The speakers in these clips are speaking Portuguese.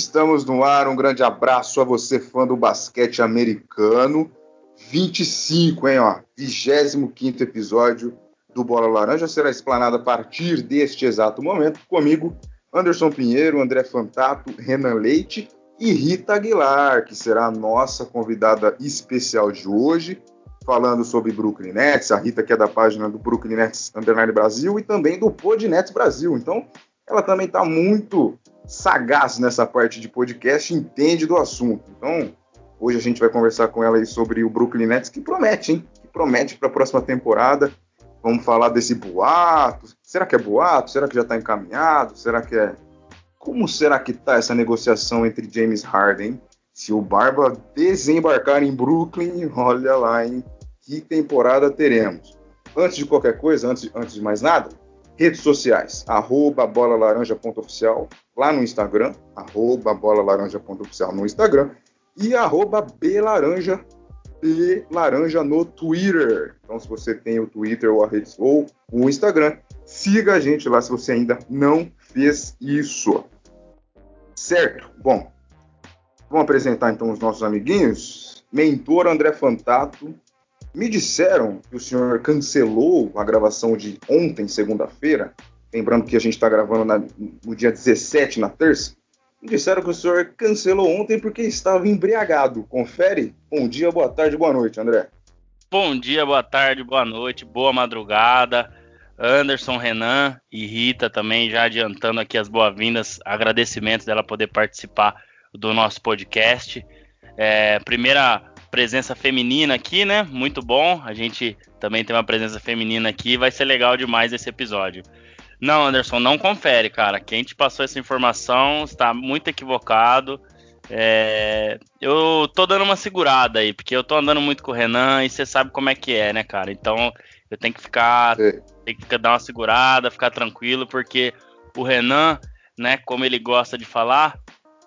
Estamos no ar. Um grande abraço a você, fã do basquete americano. 25, hein, ó. 25 episódio do Bola Laranja será explanado a partir deste exato momento. Comigo, Anderson Pinheiro, André Fantato, Renan Leite e Rita Aguilar, que será a nossa convidada especial de hoje, falando sobre Brooklyn Nets. A Rita, que é da página do Brooklyn Nets Underline Brasil e também do Pod Nets Brasil. Então, ela também está muito sagaz nessa parte de podcast, entende do assunto. Então, hoje a gente vai conversar com ela aí sobre o Brooklyn Nets, que promete, hein? Que promete para a próxima temporada. Vamos falar desse boato. Será que é boato? Será que já está encaminhado? Será que é. Como será que tá essa negociação entre James Harden? Se o Barba desembarcar em Brooklyn, olha lá, hein? Que temporada teremos? Antes de qualquer coisa, antes, antes de mais nada, redes sociais, arroba bolalaranja.oficial lá no Instagram, arroba bolalaranja.oficial no Instagram e arroba belaranja e laranja no Twitter. Então, se você tem o Twitter ou a rede ou o Instagram, siga a gente lá se você ainda não fez isso. Certo? Bom, vamos apresentar então os nossos amiguinhos. Mentor André Fantato. Me disseram que o senhor cancelou a gravação de ontem, segunda-feira. Lembrando que a gente está gravando na, no dia 17, na terça. Me disseram que o senhor cancelou ontem porque estava embriagado. Confere? Bom dia, boa tarde, boa noite, André. Bom dia, boa tarde, boa noite, boa madrugada. Anderson, Renan e Rita também já adiantando aqui as boas-vindas, agradecimentos dela poder participar do nosso podcast. É, primeira presença feminina aqui, né? Muito bom. A gente também tem uma presença feminina aqui, vai ser legal demais esse episódio. Não, Anderson, não confere, cara. Quem te passou essa informação está muito equivocado. É, eu tô dando uma segurada aí, porque eu tô andando muito com o Renan e você sabe como é que é, né, cara? Então eu tenho que ficar, tenho que dar uma segurada, ficar tranquilo, porque o Renan, né, como ele gosta de falar,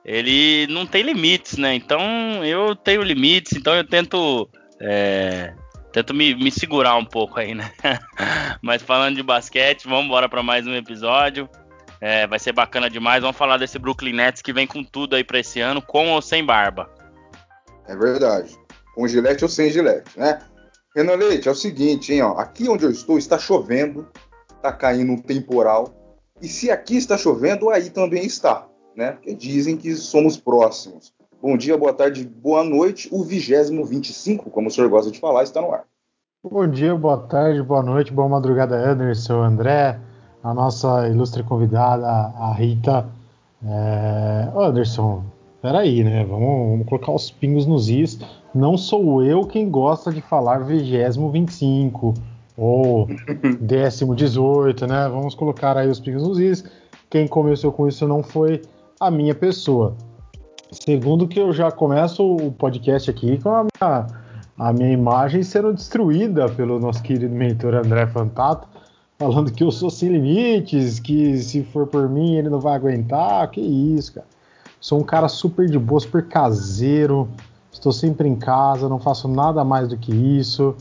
ele não tem limites, né? Então eu tenho limites, então eu tento é, tento me, me segurar um pouco aí, né? Mas falando de basquete, vamos embora para mais um episódio. É, vai ser bacana demais. Vamos falar desse Brooklyn Nets que vem com tudo aí para esse ano, com ou sem barba. É verdade. Com gilete ou sem gilete, né? Renan Leite, é o seguinte, hein, ó. Aqui onde eu estou está chovendo, está caindo um temporal. E se aqui está chovendo, aí também está, né? Porque dizem que somos próximos. Bom dia, boa tarde, boa noite. O vigésimo 25, como o senhor gosta de falar, está no ar. Bom dia, boa tarde, boa noite, boa madrugada, Anderson, André, a nossa ilustre convidada, a Rita. É... Anderson, peraí, né? Vamos, vamos, colocar os pingos nos is. Não sou eu quem gosta de falar vigésimo 25 ou décimo 18, né? Vamos colocar aí os pingos nos is. Quem começou com isso não foi a minha pessoa. Segundo que eu já começo o podcast aqui com a minha, a minha imagem sendo destruída pelo nosso querido mentor André Fantato, falando que eu sou sem limites, que se for por mim ele não vai aguentar. Que isso, cara. Sou um cara super de boa, super caseiro, estou sempre em casa, não faço nada mais do que isso.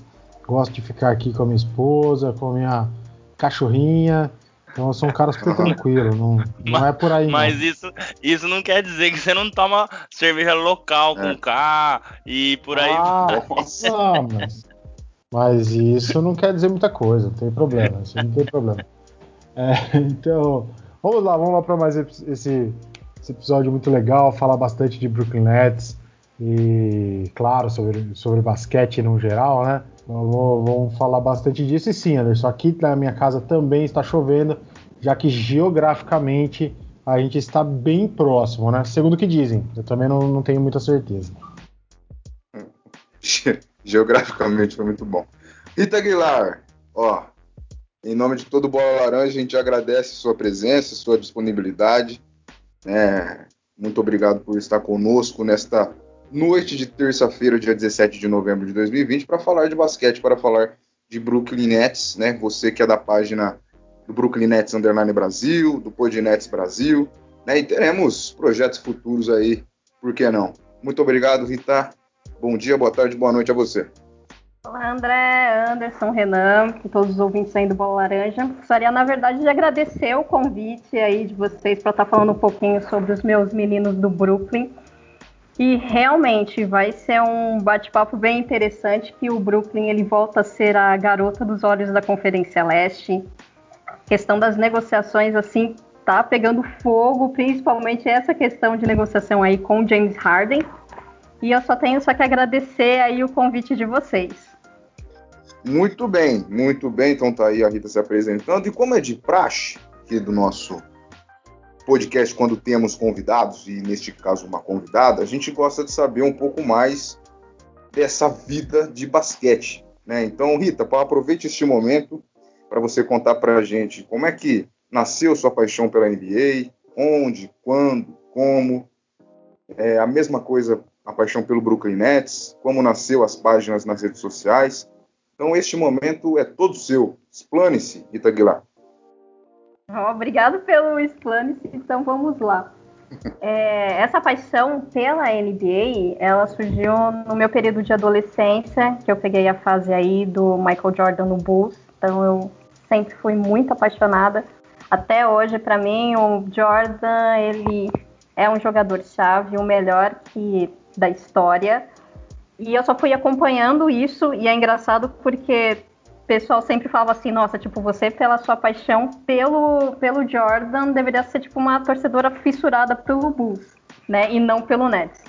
Gosto de ficar aqui com a minha esposa, com a minha cachorrinha então eu sou um cara super tranquilo, não, não é por aí. Mas não. isso, isso não quer dizer que você não toma cerveja local com é. K e por aí. Ah, não, mas, mas isso não quer dizer muita coisa, não tem problema, isso não tem problema. É, então, vamos lá, vamos lá para mais esse, esse episódio muito legal, falar bastante de Brooklyn Nets e, claro, sobre, sobre basquete no geral, né? Vamos falar bastante disso. E sim, Anderson, aqui na minha casa também está chovendo, já que geograficamente a gente está bem próximo, né? Segundo o que dizem. Eu também não, não tenho muita certeza. Geograficamente foi muito bom. Rita Aguilar, ó, em nome de todo Bola Laranja, a gente agradece sua presença, sua disponibilidade. É, muito obrigado por estar conosco nesta noite de terça-feira, dia 17 de novembro de 2020, para falar de basquete, para falar de Brooklyn Nets, né? Você que é da página do Brooklyn Nets Underline Brasil, do Pod Nets Brasil, né? E teremos projetos futuros aí, por que não? Muito obrigado, Rita. Bom dia, boa tarde, boa noite a você. Olá, André, Anderson, Renan todos os ouvintes aí do Bola Laranja. Gostaria, na verdade, de agradecer o convite aí de vocês para estar tá falando um pouquinho sobre os meus meninos do Brooklyn. E realmente vai ser um bate-papo bem interessante que o Brooklyn ele volta a ser a garota dos olhos da Conferência Leste. A questão das negociações assim tá pegando fogo, principalmente essa questão de negociação aí com James Harden. E eu só tenho só que agradecer aí o convite de vocês. Muito bem, muito bem. Então tá aí a Rita se apresentando. E como é de praxe aqui do nosso podcast, quando temos convidados, e neste caso uma convidada, a gente gosta de saber um pouco mais dessa vida de basquete. Né? Então, Rita, aproveite este momento para você contar para a gente como é que nasceu sua paixão pela NBA, onde, quando, como. É a mesma coisa a paixão pelo Brooklyn Nets, como nasceu as páginas nas redes sociais então, este momento é todo seu. Explane-se, Rita Aguilar. Obrigado pelo explane-se. Então, vamos lá. É, essa paixão pela NBA, ela surgiu no meu período de adolescência, que eu peguei a fase aí do Michael Jordan no Bulls. Então, eu sempre fui muito apaixonada. Até hoje, para mim, o Jordan, ele é um jogador chave, o melhor que da história. E eu só fui acompanhando isso, e é engraçado porque pessoal sempre falava assim, nossa, tipo, você pela sua paixão pelo, pelo Jordan deveria ser tipo uma torcedora fissurada pelo Bulls, né? E não pelo Nets.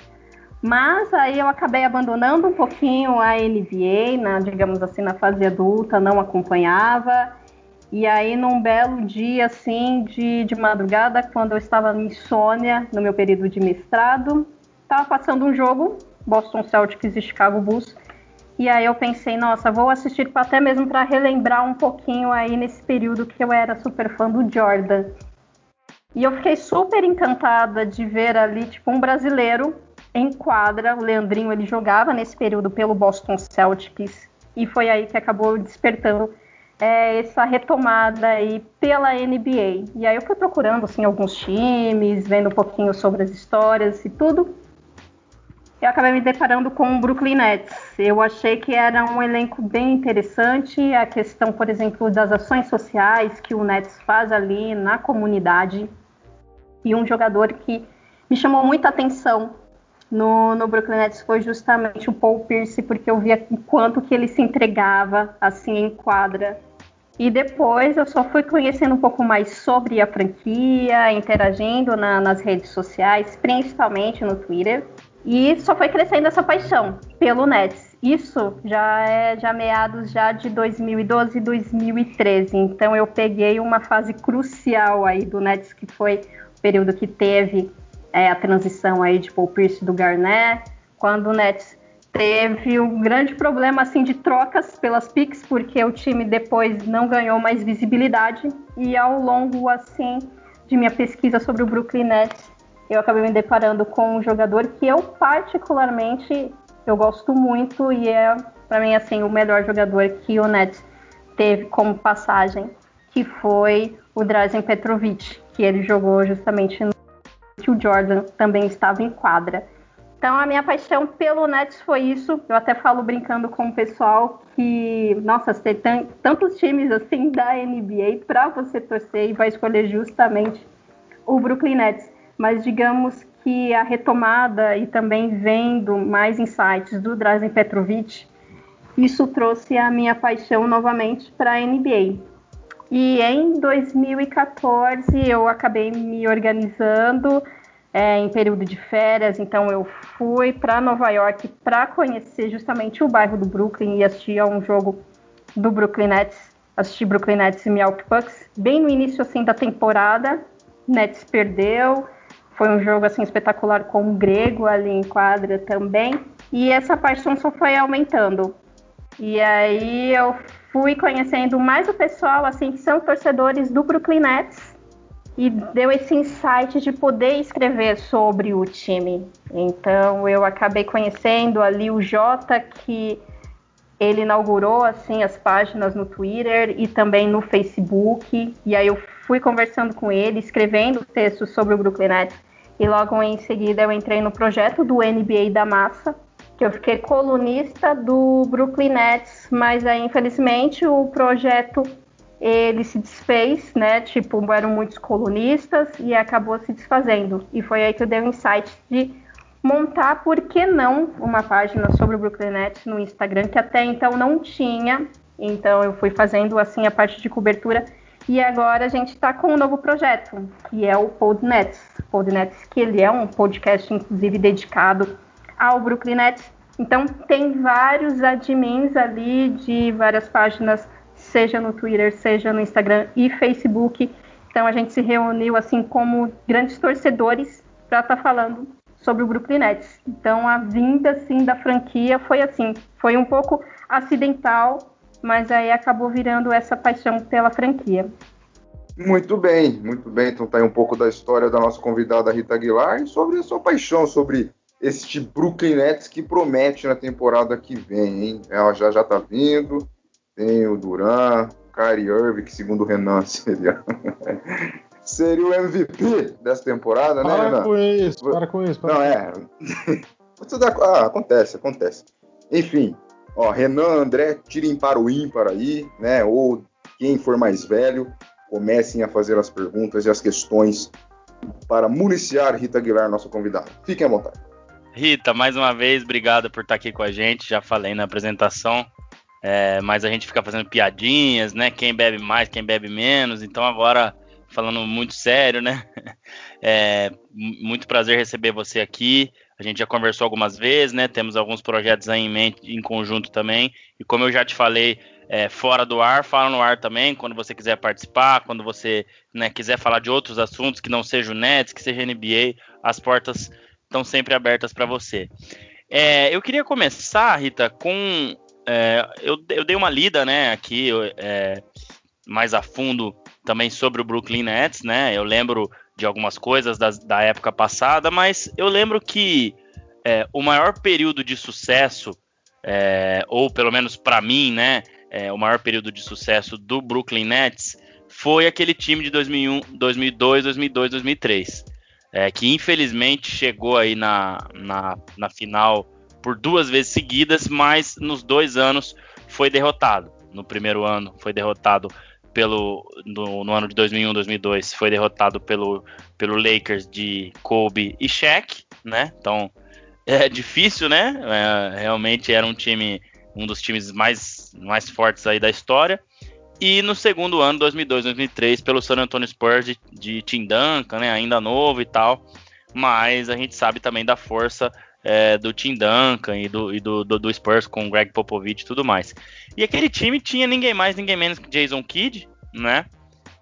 Mas aí eu acabei abandonando um pouquinho a NBA, na, digamos assim, na fase adulta, não acompanhava. E aí, num belo dia, assim, de, de madrugada, quando eu estava em insônia, no meu período de mestrado, estava passando um jogo Boston Celtics e Chicago Bulls. E aí eu pensei, nossa, vou assistir até mesmo para relembrar um pouquinho aí nesse período que eu era super fã do Jordan. E eu fiquei super encantada de ver ali, tipo, um brasileiro em quadra. O Leandrinho, ele jogava nesse período pelo Boston Celtics. E foi aí que acabou despertando é, essa retomada aí pela NBA. E aí eu fui procurando, assim, alguns times, vendo um pouquinho sobre as histórias e tudo eu acabei me deparando com o Brooklyn Nets. Eu achei que era um elenco bem interessante, a questão, por exemplo, das ações sociais que o Nets faz ali na comunidade. E um jogador que me chamou muita atenção no, no Brooklyn Nets foi justamente o Paul Pierce, porque eu via o quanto que ele se entregava assim em quadra. E depois eu só fui conhecendo um pouco mais sobre a franquia, interagindo na, nas redes sociais, principalmente no Twitter. E só foi crescendo essa paixão pelo Nets. Isso já é já meados já de 2012 e 2013. Então eu peguei uma fase crucial aí do Nets, que foi o período que teve é, a transição aí de Paul Pierce do Garnett, quando o Nets teve um grande problema assim de trocas pelas picks, porque o time depois não ganhou mais visibilidade e ao longo assim de minha pesquisa sobre o Brooklyn Nets, eu acabei me deparando com um jogador que eu particularmente eu gosto muito e é para mim assim o melhor jogador que o Nets teve como passagem, que foi o Drazen Petrovic, que ele jogou justamente no que o Jordan também estava em quadra. Então a minha paixão pelo Nets foi isso. Eu até falo brincando com o pessoal que, nossa, tem tantos times assim da NBA para você torcer e vai escolher justamente o Brooklyn Nets mas digamos que a retomada e também vendo mais insights do Drazen Petrovic, isso trouxe a minha paixão novamente para a NBA. E em 2014 eu acabei me organizando é, em período de férias, então eu fui para Nova York para conhecer justamente o bairro do Brooklyn e assistir a um jogo do Brooklyn Nets, assisti Brooklyn Nets e Milwaukee Bucks, bem no início assim da temporada, Nets perdeu, foi um jogo assim espetacular com o grego ali em quadra também. E essa paixão só foi aumentando. E aí eu fui conhecendo mais o pessoal assim que são torcedores do Brooklyn Nets e deu esse insight de poder escrever sobre o time. Então eu acabei conhecendo ali o Jota que ele inaugurou assim as páginas no Twitter e também no Facebook. E aí eu fui conversando com ele, escrevendo textos sobre o Brooklyn Nets. E logo em seguida eu entrei no projeto do NBA da Massa, que eu fiquei colunista do Brooklyn Nets, mas aí infelizmente o projeto ele se desfez, né? Tipo, eram muitos colunistas e acabou se desfazendo. E foi aí que eu dei o um insight de montar, por que não, uma página sobre o Brooklyn Nets no Instagram, que até então não tinha. Então eu fui fazendo assim a parte de cobertura. E agora a gente está com um novo projeto, que é o Podnets. Podnets, que ele é um podcast, inclusive, dedicado ao Brooklyn Nets. Então tem vários admins ali de várias páginas, seja no Twitter, seja no Instagram e Facebook. Então a gente se reuniu assim como grandes torcedores para estar tá falando sobre o Brooklyn Nets. Então a vinda assim da franquia foi assim, foi um pouco acidental, mas aí acabou virando essa paixão pela franquia. Muito bem, muito bem. Então tá aí um pouco da história da nossa convidada Rita Aguilar e sobre a sua paixão sobre este Brooklyn Nets que promete na temporada que vem, hein? Ela já já tá vindo. Tem o Duran, Kyrie Irving, que segundo o Renan seria seria o MVP dessa temporada, para né, Renan? Com isso, para com isso, para Não, é. ah, acontece, acontece. Enfim, ó, Renan, André, tirem para o ímpar aí, né? Ou quem for mais velho, comecem a fazer as perguntas e as questões para municiar Rita Aguilar, nossa convidada. Fiquem à vontade. Rita, mais uma vez, obrigado por estar aqui com a gente. Já falei na apresentação, é, mas a gente fica fazendo piadinhas, né? Quem bebe mais, quem bebe menos. Então agora, falando muito sério, né? É, muito prazer receber você aqui. A gente já conversou algumas vezes, né? Temos alguns projetos aí em mente, em conjunto também. E como eu já te falei, é, fora do ar, fala no ar também, quando você quiser participar, quando você né, quiser falar de outros assuntos que não seja o Nets, que seja NBA, as portas estão sempre abertas para você. É, eu queria começar, Rita, com. É, eu, eu, dei uma lida, né, aqui é, mais a fundo também sobre o Brooklyn Nets, né? Eu lembro de algumas coisas das, da época passada, mas eu lembro que é, o maior período de sucesso, é, ou pelo menos para mim, né, é, o maior período de sucesso do Brooklyn Nets foi aquele time de 2001, 2002, 2002, 2003 é, que infelizmente chegou aí na, na, na final por duas vezes seguidas, mas nos dois anos foi derrotado. No primeiro ano foi derrotado pelo no, no, ano de 2001, 2002 foi derrotado pelo, pelo Lakers de Kobe e Shaq, né? Então é difícil, né? É, realmente era um time, um dos times mais, mais fortes aí da história. E no segundo ano, 2002, 2003, pelo San Antonio Spurs de, de Tim Duncan, né, ainda novo e tal. Mas a gente sabe também da força é, do Tim Duncan e, do, e do, do, do, Spurs com o Greg Popovich e tudo mais. E aquele time tinha ninguém mais, ninguém menos que Jason Kidd, né?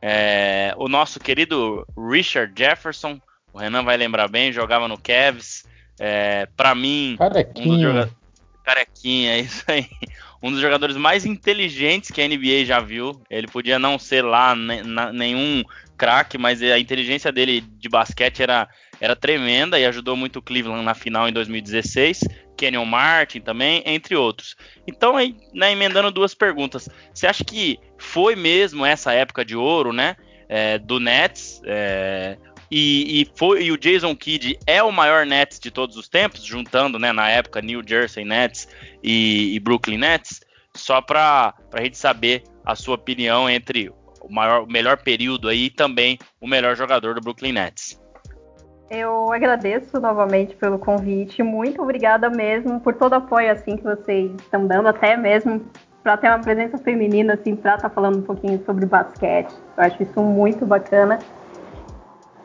É, o nosso querido Richard Jefferson, o Renan vai lembrar bem, jogava no Cavs. É, para mim, Carequinha. um dos jogadores. Carequinha, isso aí um dos jogadores mais inteligentes que a NBA já viu. Ele podia não ser lá nenhum craque, mas a inteligência dele de basquete era, era tremenda e ajudou muito o Cleveland na final em 2016. Kenyon Martin também, entre outros. Então, aí, né, emendando duas perguntas. Você acha que foi mesmo essa época de ouro, né? É, do Nets, é, e, e, foi, e o Jason Kidd é o maior Nets de todos os tempos, juntando, né, na época, New Jersey Nets e, e Brooklyn Nets, só para a gente saber a sua opinião entre o, maior, o melhor período aí e também o melhor jogador do Brooklyn Nets. Eu agradeço novamente pelo convite, muito obrigada mesmo por todo o apoio assim que vocês estão dando, até mesmo para ter uma presença feminina assim para estar tá falando um pouquinho sobre basquete. Eu acho isso muito bacana.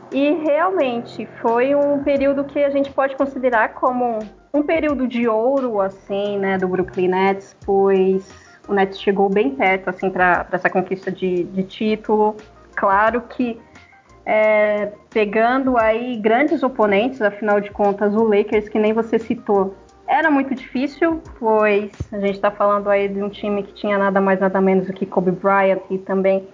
E realmente foi um período que a gente pode considerar como um período de ouro, assim, né, do Brooklyn Nets, pois o Nets chegou bem perto, assim, para essa conquista de, de, título. Claro que é, pegando aí grandes oponentes, afinal de contas, o Lakers, que nem você citou, era muito difícil, pois a gente está falando aí de um time que tinha nada mais nada menos do que Kobe Bryant e também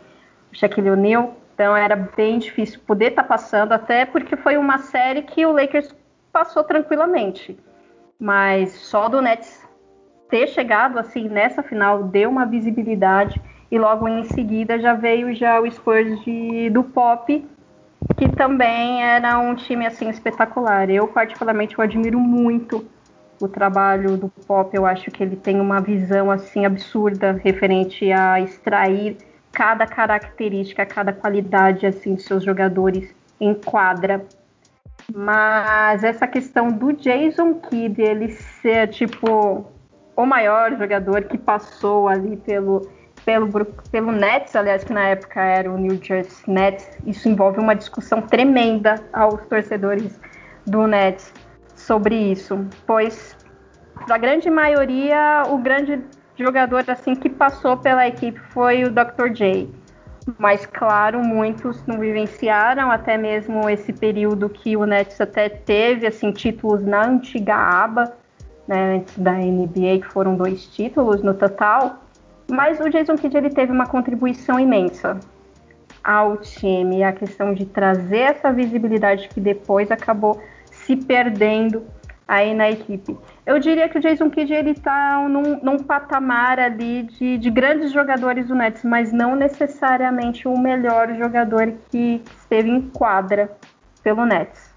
Shaquille O'Neal. Então era bem difícil poder estar tá passando, até porque foi uma série que o Lakers passou tranquilamente. Mas só do Nets ter chegado assim nessa final deu uma visibilidade e logo em seguida já veio já o Spurs de, do Pop, que também era um time assim espetacular. Eu particularmente eu admiro muito o trabalho do Pop, eu acho que ele tem uma visão assim absurda referente a extrair cada característica, cada qualidade assim de seus jogadores em quadra. Mas essa questão do Jason Kidd, ele ser tipo o maior jogador que passou ali pelo pelo, pelo Nets, aliás, que na época era o New Jersey Nets, isso envolve uma discussão tremenda aos torcedores do Nets sobre isso, pois para a grande maioria o grande jogador assim que passou pela equipe foi o Dr. J. Mas claro, muitos não vivenciaram até mesmo esse período que o Nets até teve assim títulos na antiga aba, né, antes da NBA, que foram dois títulos no total. Mas o Jason Kidd ele teve uma contribuição imensa ao time, a questão de trazer essa visibilidade que depois acabou se perdendo aí na equipe. Eu diria que o Jason Kidd ele está num, num, patamar ali de, de, grandes jogadores do Nets, mas não necessariamente o melhor jogador que esteve em quadra pelo Nets.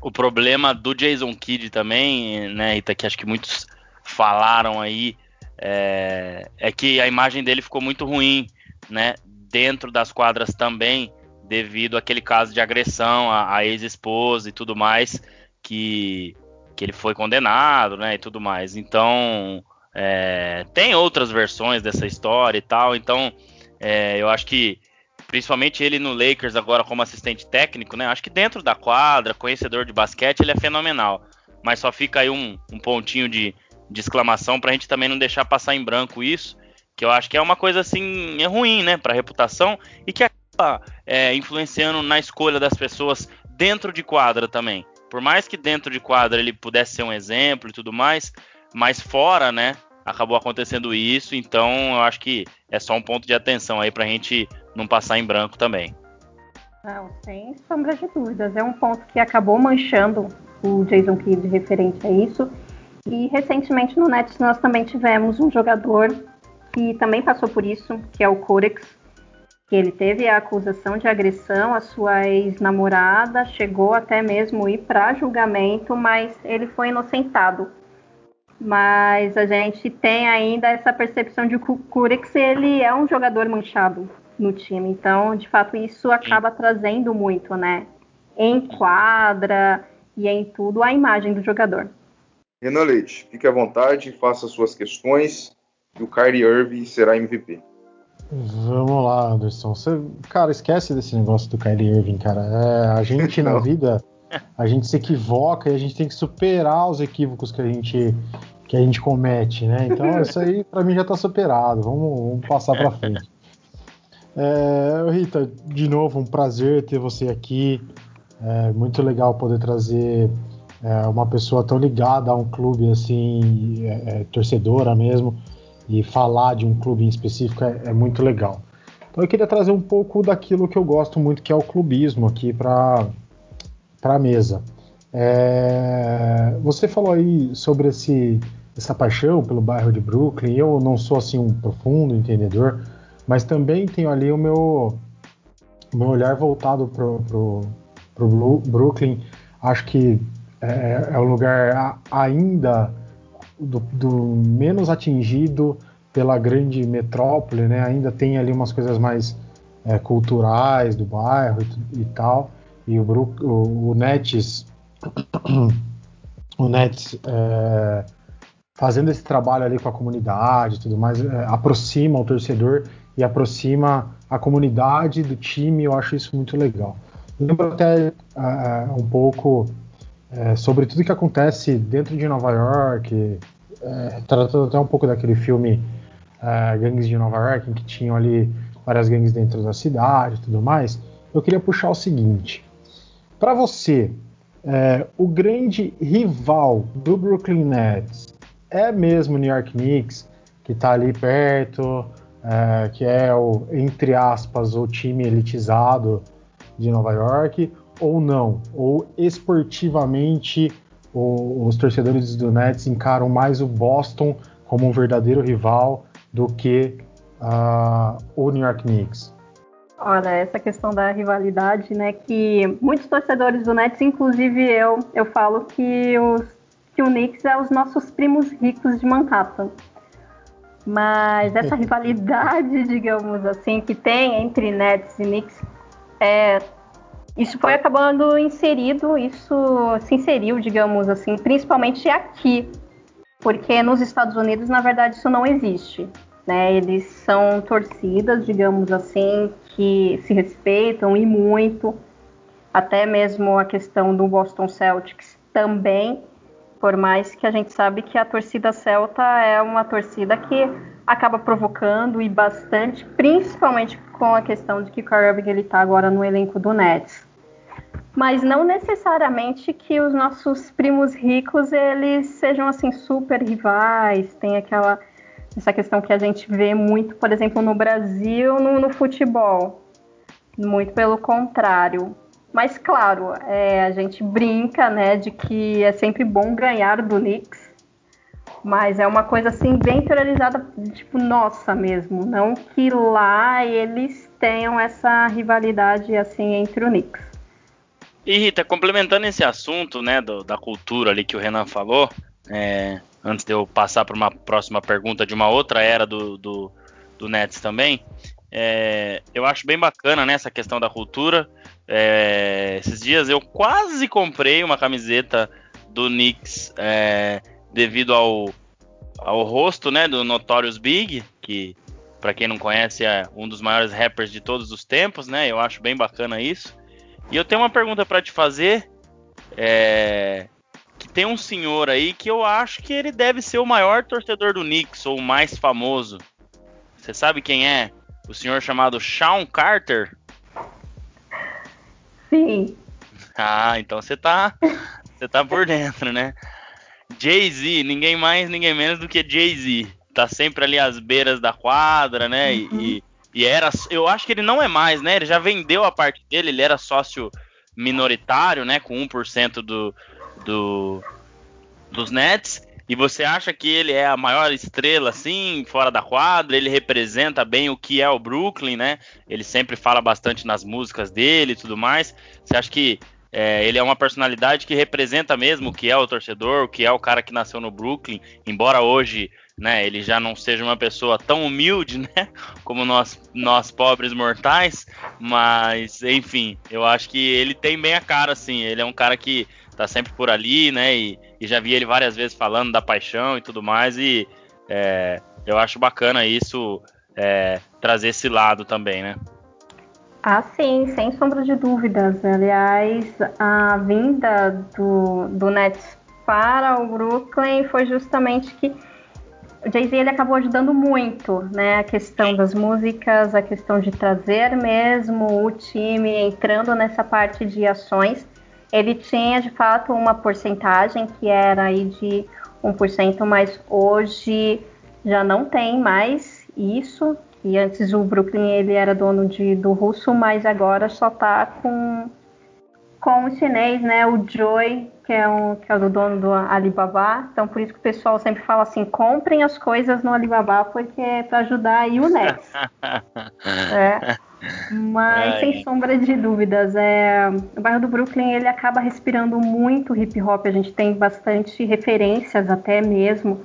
O problema do Jason Kidd também, né, Rita, que acho que muitos falaram aí, é, é que a imagem dele ficou muito ruim, né, dentro das quadras também, devido àquele caso de agressão à, à ex-esposa e tudo mais, que que ele foi condenado, né, e tudo mais. Então, é, tem outras versões dessa história e tal. Então, é, eu acho que principalmente ele no Lakers agora como assistente técnico, né? Acho que dentro da quadra, conhecedor de basquete, ele é fenomenal. Mas só fica aí um, um pontinho de, de exclamação para a gente também não deixar passar em branco isso, que eu acho que é uma coisa assim é ruim, né, para reputação e que acaba é, influenciando na escolha das pessoas dentro de quadra também por mais que dentro de quadra ele pudesse ser um exemplo e tudo mais, mas fora, né, acabou acontecendo isso, então eu acho que é só um ponto de atenção aí pra gente não passar em branco também. Não, sem sombra de dúvidas. É um ponto que acabou manchando o Jason Kidd referente a isso. E recentemente no Nets nós também tivemos um jogador que também passou por isso, que é o Corex, que ele teve a acusação de agressão à sua ex-namorada, chegou até mesmo ir para julgamento, mas ele foi inocentado. Mas a gente tem ainda essa percepção de que o Kurex ele é um jogador manchado no time. Então, de fato, isso acaba trazendo muito, né? Em quadra e em tudo a imagem do jogador. Renan Leite, fique à vontade, faça suas questões e o Kyrie Irving será MVP. Vamos lá, Anderson. Você, cara, esquece desse negócio do Kyrie Irving, cara. É, a gente na vida, a gente se equivoca e a gente tem que superar os equívocos que a gente que a gente comete, né? Então isso aí para mim já tá superado. Vamos, vamos passar para frente. É, Rita, de novo um prazer ter você aqui. É muito legal poder trazer é, uma pessoa tão ligada a um clube assim, é, é torcedora mesmo e falar de um clube em específico é, é, muito legal. Então eu queria trazer um pouco daquilo que eu gosto muito, que é o clubismo aqui para a mesa. É, você falou aí sobre esse, essa paixão pelo bairro de Brooklyn. Eu não sou assim um profundo entendedor, mas também tenho ali o meu, o meu olhar voltado para o Brooklyn. Acho que é, é um lugar ainda do, do, menos atingido pela grande metrópole, né? Ainda tem ali umas coisas mais é, culturais do bairro e, e, tal. E o, o, o Nets, o Nets é, fazendo esse trabalho ali com a comunidade tudo mais, é, aproxima o torcedor e aproxima a comunidade do time. Eu acho isso muito legal. Lembro até uh, um pouco é, sobre tudo que acontece dentro de Nova York, é, tratando até um pouco daquele filme é, Gangues de Nova York, em que tinham ali várias gangues dentro da cidade e tudo mais, eu queria puxar o seguinte. Para você, é, o grande rival do Brooklyn Nets é mesmo o New York Knicks, que está ali perto, é, que é o, entre aspas, o time elitizado de Nova York, ou não? Ou esportivamente o, os torcedores do Nets encaram mais o Boston como um verdadeiro rival do que uh, o New York Knicks? Olha, essa questão da rivalidade, né, que muitos torcedores do Nets, inclusive eu, eu falo que, os, que o Knicks é os nossos primos ricos de Manhattan. Mas essa rivalidade, digamos assim, que tem entre Nets e Knicks, é, isso foi acabando inserido, isso se inseriu, digamos assim, principalmente aqui, porque nos Estados Unidos, na verdade, isso não existe. Né? Eles são torcidas, digamos assim, que se respeitam e muito. Até mesmo a questão do Boston Celtics também, por mais que a gente sabe que a torcida celta é uma torcida que acaba provocando e bastante, principalmente com a questão de que o Kyrie ele está agora no elenco do Nets mas não necessariamente que os nossos primos ricos eles sejam assim super rivais, tem aquela essa questão que a gente vê muito, por exemplo, no Brasil, no, no futebol. Muito pelo contrário. Mas claro, é, a gente brinca, né, de que é sempre bom ganhar do Knicks, mas é uma coisa assim bem interiorizada, tipo nossa mesmo, não que lá eles tenham essa rivalidade assim entre o Knicks. E Rita, complementando esse assunto, né, do, da cultura ali que o Renan falou, é, antes de eu passar para uma próxima pergunta de uma outra era do, do, do Nets também, é, eu acho bem bacana né, essa questão da cultura. É, esses dias eu quase comprei uma camiseta do Knicks é, devido ao, ao rosto né, do Notorious Big, que para quem não conhece é um dos maiores rappers de todos os tempos, né? Eu acho bem bacana isso. E eu tenho uma pergunta para te fazer. É, que tem um senhor aí que eu acho que ele deve ser o maior torcedor do Knicks, ou o mais famoso. Você sabe quem é? O senhor chamado Sean Carter? Sim. Ah, então você tá, você tá por dentro, né? Jay-Z, ninguém mais, ninguém menos do que Jay-Z. Tá sempre ali às beiras da quadra, né? Uhum. E, e era. Eu acho que ele não é mais, né? Ele já vendeu a parte dele, ele era sócio minoritário, né? Com 1% do, do, dos Nets. E você acha que ele é a maior estrela, assim, fora da quadra? Ele representa bem o que é o Brooklyn, né? Ele sempre fala bastante nas músicas dele e tudo mais. Você acha que é, ele é uma personalidade que representa mesmo o que é o torcedor, o que é o cara que nasceu no Brooklyn, embora hoje né, ele já não seja uma pessoa tão humilde, né, como nós, nós pobres mortais, mas enfim, eu acho que ele tem bem a cara, assim, ele é um cara que tá sempre por ali, né, e, e já vi ele várias vezes falando da paixão e tudo mais, e é, eu acho bacana isso, é, trazer esse lado também, né. Ah, sim, sem sombra de dúvidas. Aliás, a vinda do, do Nets para o Brooklyn foi justamente que o Jay-Z ele acabou ajudando muito, né? A questão das músicas, a questão de trazer mesmo o time entrando nessa parte de ações. Ele tinha de fato uma porcentagem que era aí de 1%, mas hoje já não tem mais isso. E antes o Brooklyn ele era dono de, do russo, mas agora só tá com, com o chinês, né? O Joy que é, um, que é o dono do Alibaba. Então, por isso que o pessoal sempre fala assim: comprem as coisas no Alibaba, porque é para ajudar aí o Nets. é. Mas, sem sombra de dúvidas, é, o bairro do Brooklyn ele acaba respirando muito hip hop. A gente tem bastante referências, até mesmo,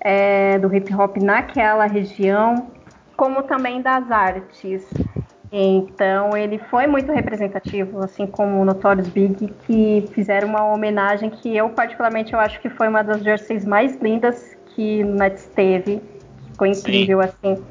é, do hip hop naquela região, como também das artes. Então ele foi muito representativo, assim como o Notorious Big, que fizeram uma homenagem que eu particularmente eu acho que foi uma das jerseys mais lindas que o Nets teve. Ficou incrível Sim. assim.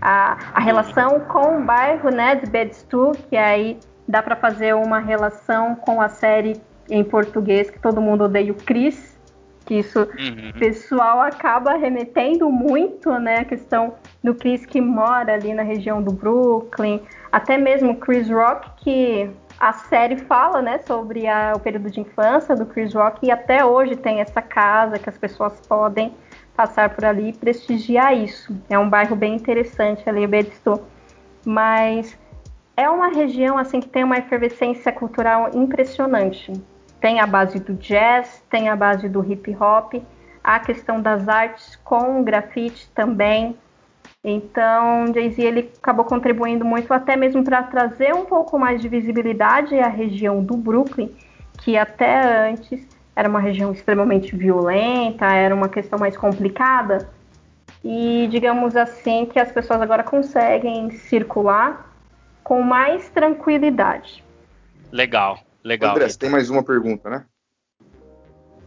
A, a relação com o bairro, né, de Bedstu, que aí dá para fazer uma relação com a série em português que todo mundo odeia o Chris, que isso uhum. pessoal acaba remetendo muito, né, a questão do Chris que mora ali na região do Brooklyn, até mesmo Chris Rock, que a série fala, né, sobre a, o período de infância do Chris Rock e até hoje tem essa casa que as pessoas podem passar por ali e prestigiar isso. É um bairro bem interessante ali, Bedstu. Mas é uma região assim que tem uma efervescência cultural impressionante. Tem a base do jazz, tem a base do hip hop, a questão das artes com grafite também. Então, Jay-Z ele acabou contribuindo muito até mesmo para trazer um pouco mais de visibilidade à região do Brooklyn, que até antes era uma região extremamente violenta, era uma questão mais complicada. E digamos assim que as pessoas agora conseguem circular com mais tranquilidade. Legal, legal. André, você tem mais uma pergunta, né?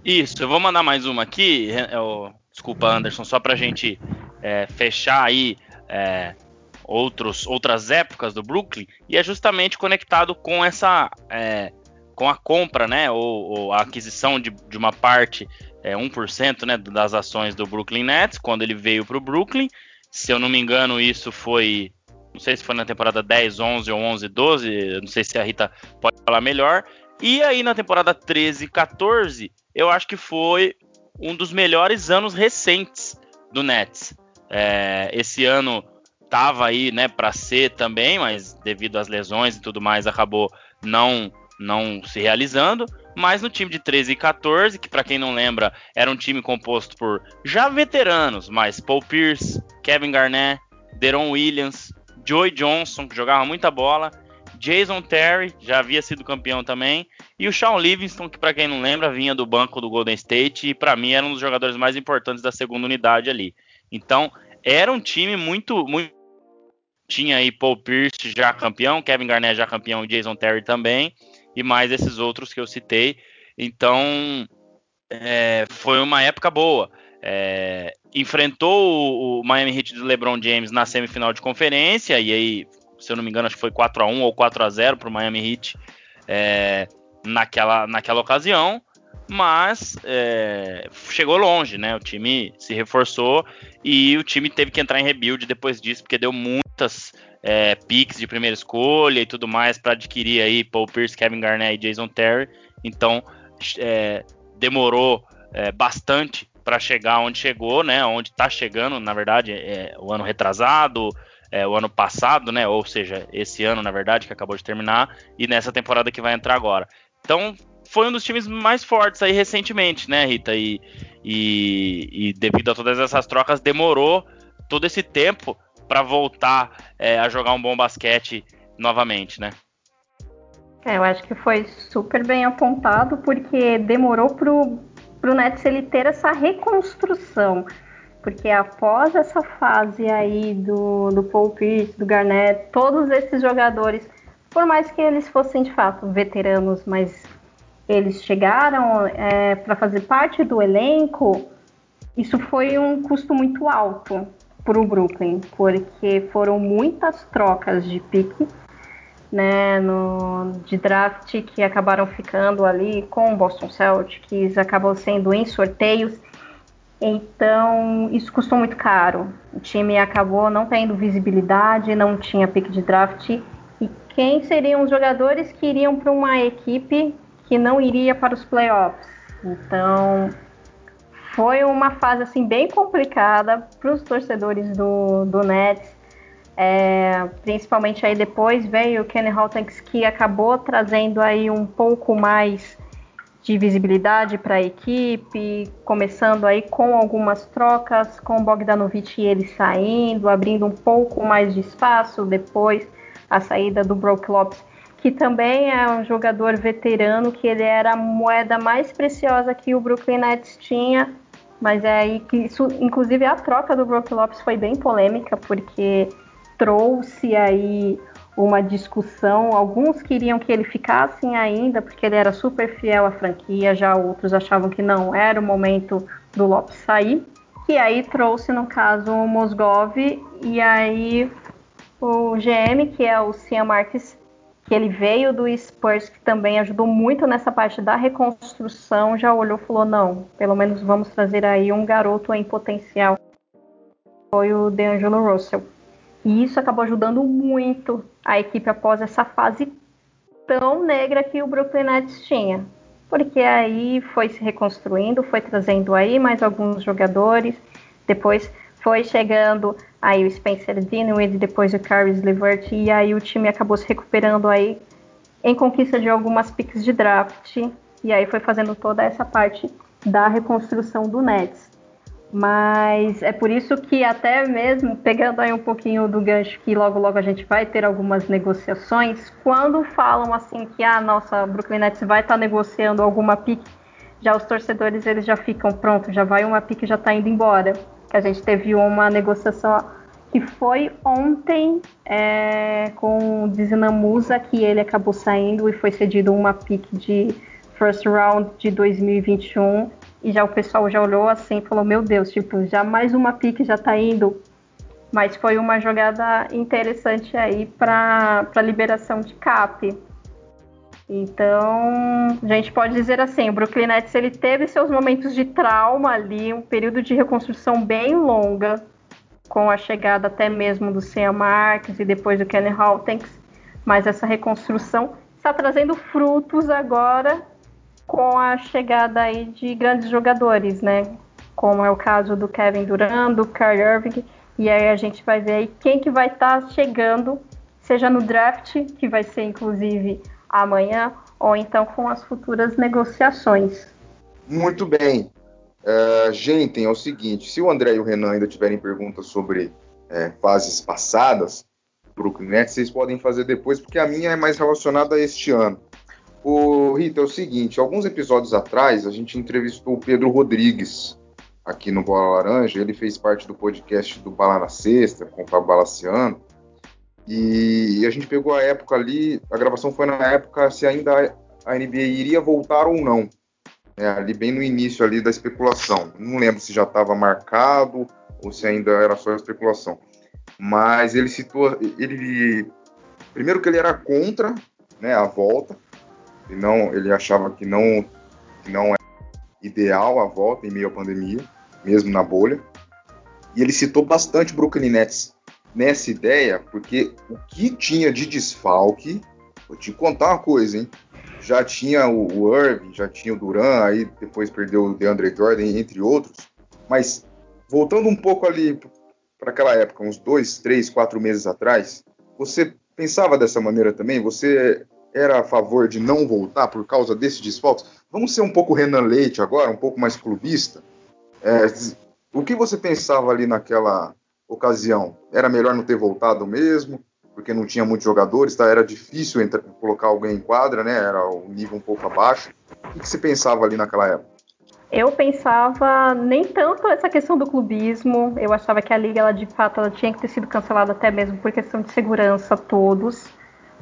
Isso, eu vou mandar mais uma aqui. Eu, desculpa, Anderson, só para a gente é, fechar aí é, outros, outras épocas do Brooklyn, e é justamente conectado com essa. É, com a compra, né, ou, ou a aquisição de, de, uma parte, é, 1% né, das ações do Brooklyn Nets, quando ele veio para o Brooklyn. Se eu não me engano, isso foi não sei se foi na temporada 10, 11 ou 11, 12. Não sei se a Rita pode falar melhor. E aí na temporada 13, 14, eu acho que foi um dos melhores anos recentes do Nets. É, esse ano tava aí, né, para ser também, mas devido às lesões e tudo mais acabou não não se realizando. Mas no time de 13 e 14, que para quem não lembra, era um time composto por já veteranos, mas Paul Pierce, Kevin Garnett, Deron Williams, Joey Johnson, que jogava muita bola, Jason Terry, já havia sido campeão também, e o Sean Livingston, que para quem não lembra, vinha do banco do Golden State e para mim era um dos jogadores mais importantes da segunda unidade ali. Então, era um time muito muito tinha aí Paul Pierce já campeão, Kevin Garnett já campeão Jason Terry também, e mais esses outros que eu citei. Então, é, foi uma época boa. É, enfrentou o, Miami Heat do LeBron James na semifinal de conferência, e aí, se eu não me engano, acho que foi 4 a 1 ou 4 a 0 para o Miami Heat é, naquela, naquela ocasião, mas é, chegou longe, né? O time se reforçou e o time teve que entrar em rebuild depois disso, porque deu muitas é, picks de primeira escolha e tudo mais para adquirir aí Paul Pierce, Kevin Garnett e Jason Terry. Então é, demorou é, bastante para chegar onde chegou, né? Onde está chegando, na verdade, é, o ano retrasado, é, o ano passado, né? Ou seja, esse ano, na verdade, que acabou de terminar, e nessa temporada que vai entrar agora. Então, foi um dos times mais fortes aí recentemente, né, Rita? E, e, e devido a todas essas trocas, demorou todo esse tempo para voltar é, a jogar um bom basquete novamente, né? É, eu acho que foi super bem apontado, porque demorou pro para o Nets ele ter essa reconstrução. Porque após essa fase aí do, do Paul Pierce, do Garnett, todos esses jogadores, por mais que eles fossem de fato veteranos, mas eles chegaram é, para fazer parte do elenco, isso foi um custo muito alto para o Brooklyn, porque foram muitas trocas de pique né, no, de draft que acabaram ficando ali com o Boston Celtics, acabou sendo em sorteios. Então, isso custou muito caro. O time acabou não tendo visibilidade, não tinha pick de draft. E quem seriam os jogadores que iriam para uma equipe que não iria para os playoffs? Então, foi uma fase assim bem complicada para os torcedores do, do Nets é, principalmente aí depois veio o Kenny Hawkins que acabou trazendo aí um pouco mais de visibilidade para a equipe, começando aí com algumas trocas, com Bogdanovich e ele saindo, abrindo um pouco mais de espaço, depois a saída do Brook Lopes, que também é um jogador veterano, que ele era a moeda mais preciosa que o Brooklyn Nets tinha, mas é aí que isso, inclusive a troca do Brook Lopes foi bem polêmica, porque trouxe aí uma discussão. Alguns queriam que ele ficasse ainda, porque ele era super fiel à franquia, já outros achavam que não era o momento do Lopes sair. E aí trouxe, no caso, o Mosgov e aí o GM, que é o Cian Marques, que ele veio do Spurs, que também ajudou muito nessa parte da reconstrução, já olhou e falou: não, pelo menos vamos trazer aí um garoto em potencial. Foi o DeAngelo Russell. E isso acabou ajudando muito a equipe após essa fase tão negra que o Brooklyn Nets tinha. Porque aí foi se reconstruindo, foi trazendo aí mais alguns jogadores, depois foi chegando aí o Spencer Dinwiddie, depois o Caris LeVert, e aí o time acabou se recuperando aí em conquista de algumas picks de draft, e aí foi fazendo toda essa parte da reconstrução do Nets. Mas é por isso que até mesmo, pegando aí um pouquinho do gancho que logo logo a gente vai ter algumas negociações, quando falam assim que a ah, nossa Brooklyn Nets vai estar tá negociando alguma pique, Já os torcedores eles já ficam pronto, já vai uma pique já está indo embora. Que a gente teve uma negociação que foi ontem é, com o Dizinamusa que ele acabou saindo e foi cedido uma pique de first round de 2021 e já o pessoal já olhou assim e falou meu Deus, tipo já mais uma pique já está indo mas foi uma jogada interessante aí para liberação de cap. Então, a gente pode dizer assim, o Brooklyn Nets ele teve seus momentos de trauma ali, um período de reconstrução bem longa, com a chegada até mesmo do Sam Marks e depois do Kenny Hawkins, mas essa reconstrução está trazendo frutos agora com a chegada aí de grandes jogadores, né? Como é o caso do Kevin Durant, do Kyrie Irving, e aí a gente vai ver aí quem que vai estar tá chegando, seja no draft, que vai ser inclusive amanhã, ou então com as futuras negociações. Muito bem. Uh, gente, é o seguinte: se o André e o Renan ainda tiverem perguntas sobre é, fases passadas, Brooklyn Nets, vocês podem fazer depois, porque a minha é mais relacionada a este ano. O Rita, é o seguinte: alguns episódios atrás a gente entrevistou o Pedro Rodrigues, aqui no Bola Laranja. Ele fez parte do podcast do Bala na Sexta, com o Fábio Balaciano. E a gente pegou a época ali, a gravação foi na época se ainda a NBA iria voltar ou não. É, ali bem no início ali da especulação. Não lembro se já estava marcado ou se ainda era só especulação. Mas ele citou, ele primeiro que ele era contra, né, a volta. E não, ele achava que não que não é ideal a volta em meio à pandemia mesmo na bolha. E ele citou bastante Brooklyn Nets nessa ideia, porque o que tinha de desfalque, vou te contar uma coisa, hein? Já tinha o, o Irving, já tinha o Duran, aí depois perdeu o DeAndre Jordan, entre outros. Mas voltando um pouco ali para aquela época, uns dois, três, quatro meses atrás, você pensava dessa maneira também? Você era a favor de não voltar por causa desse desfalque? Vamos ser um pouco Renan Leite agora, um pouco mais clubista? É, o que você pensava ali naquela ocasião? Era melhor não ter voltado mesmo? Porque não tinha muitos jogadores, tá? era difícil entrar, colocar alguém em quadra, né? Era o nível um pouco abaixo. O que você pensava ali naquela época? Eu pensava nem tanto essa questão do clubismo. Eu achava que a liga, ela, de fato, ela tinha que ter sido cancelada até mesmo por questão de segurança todos.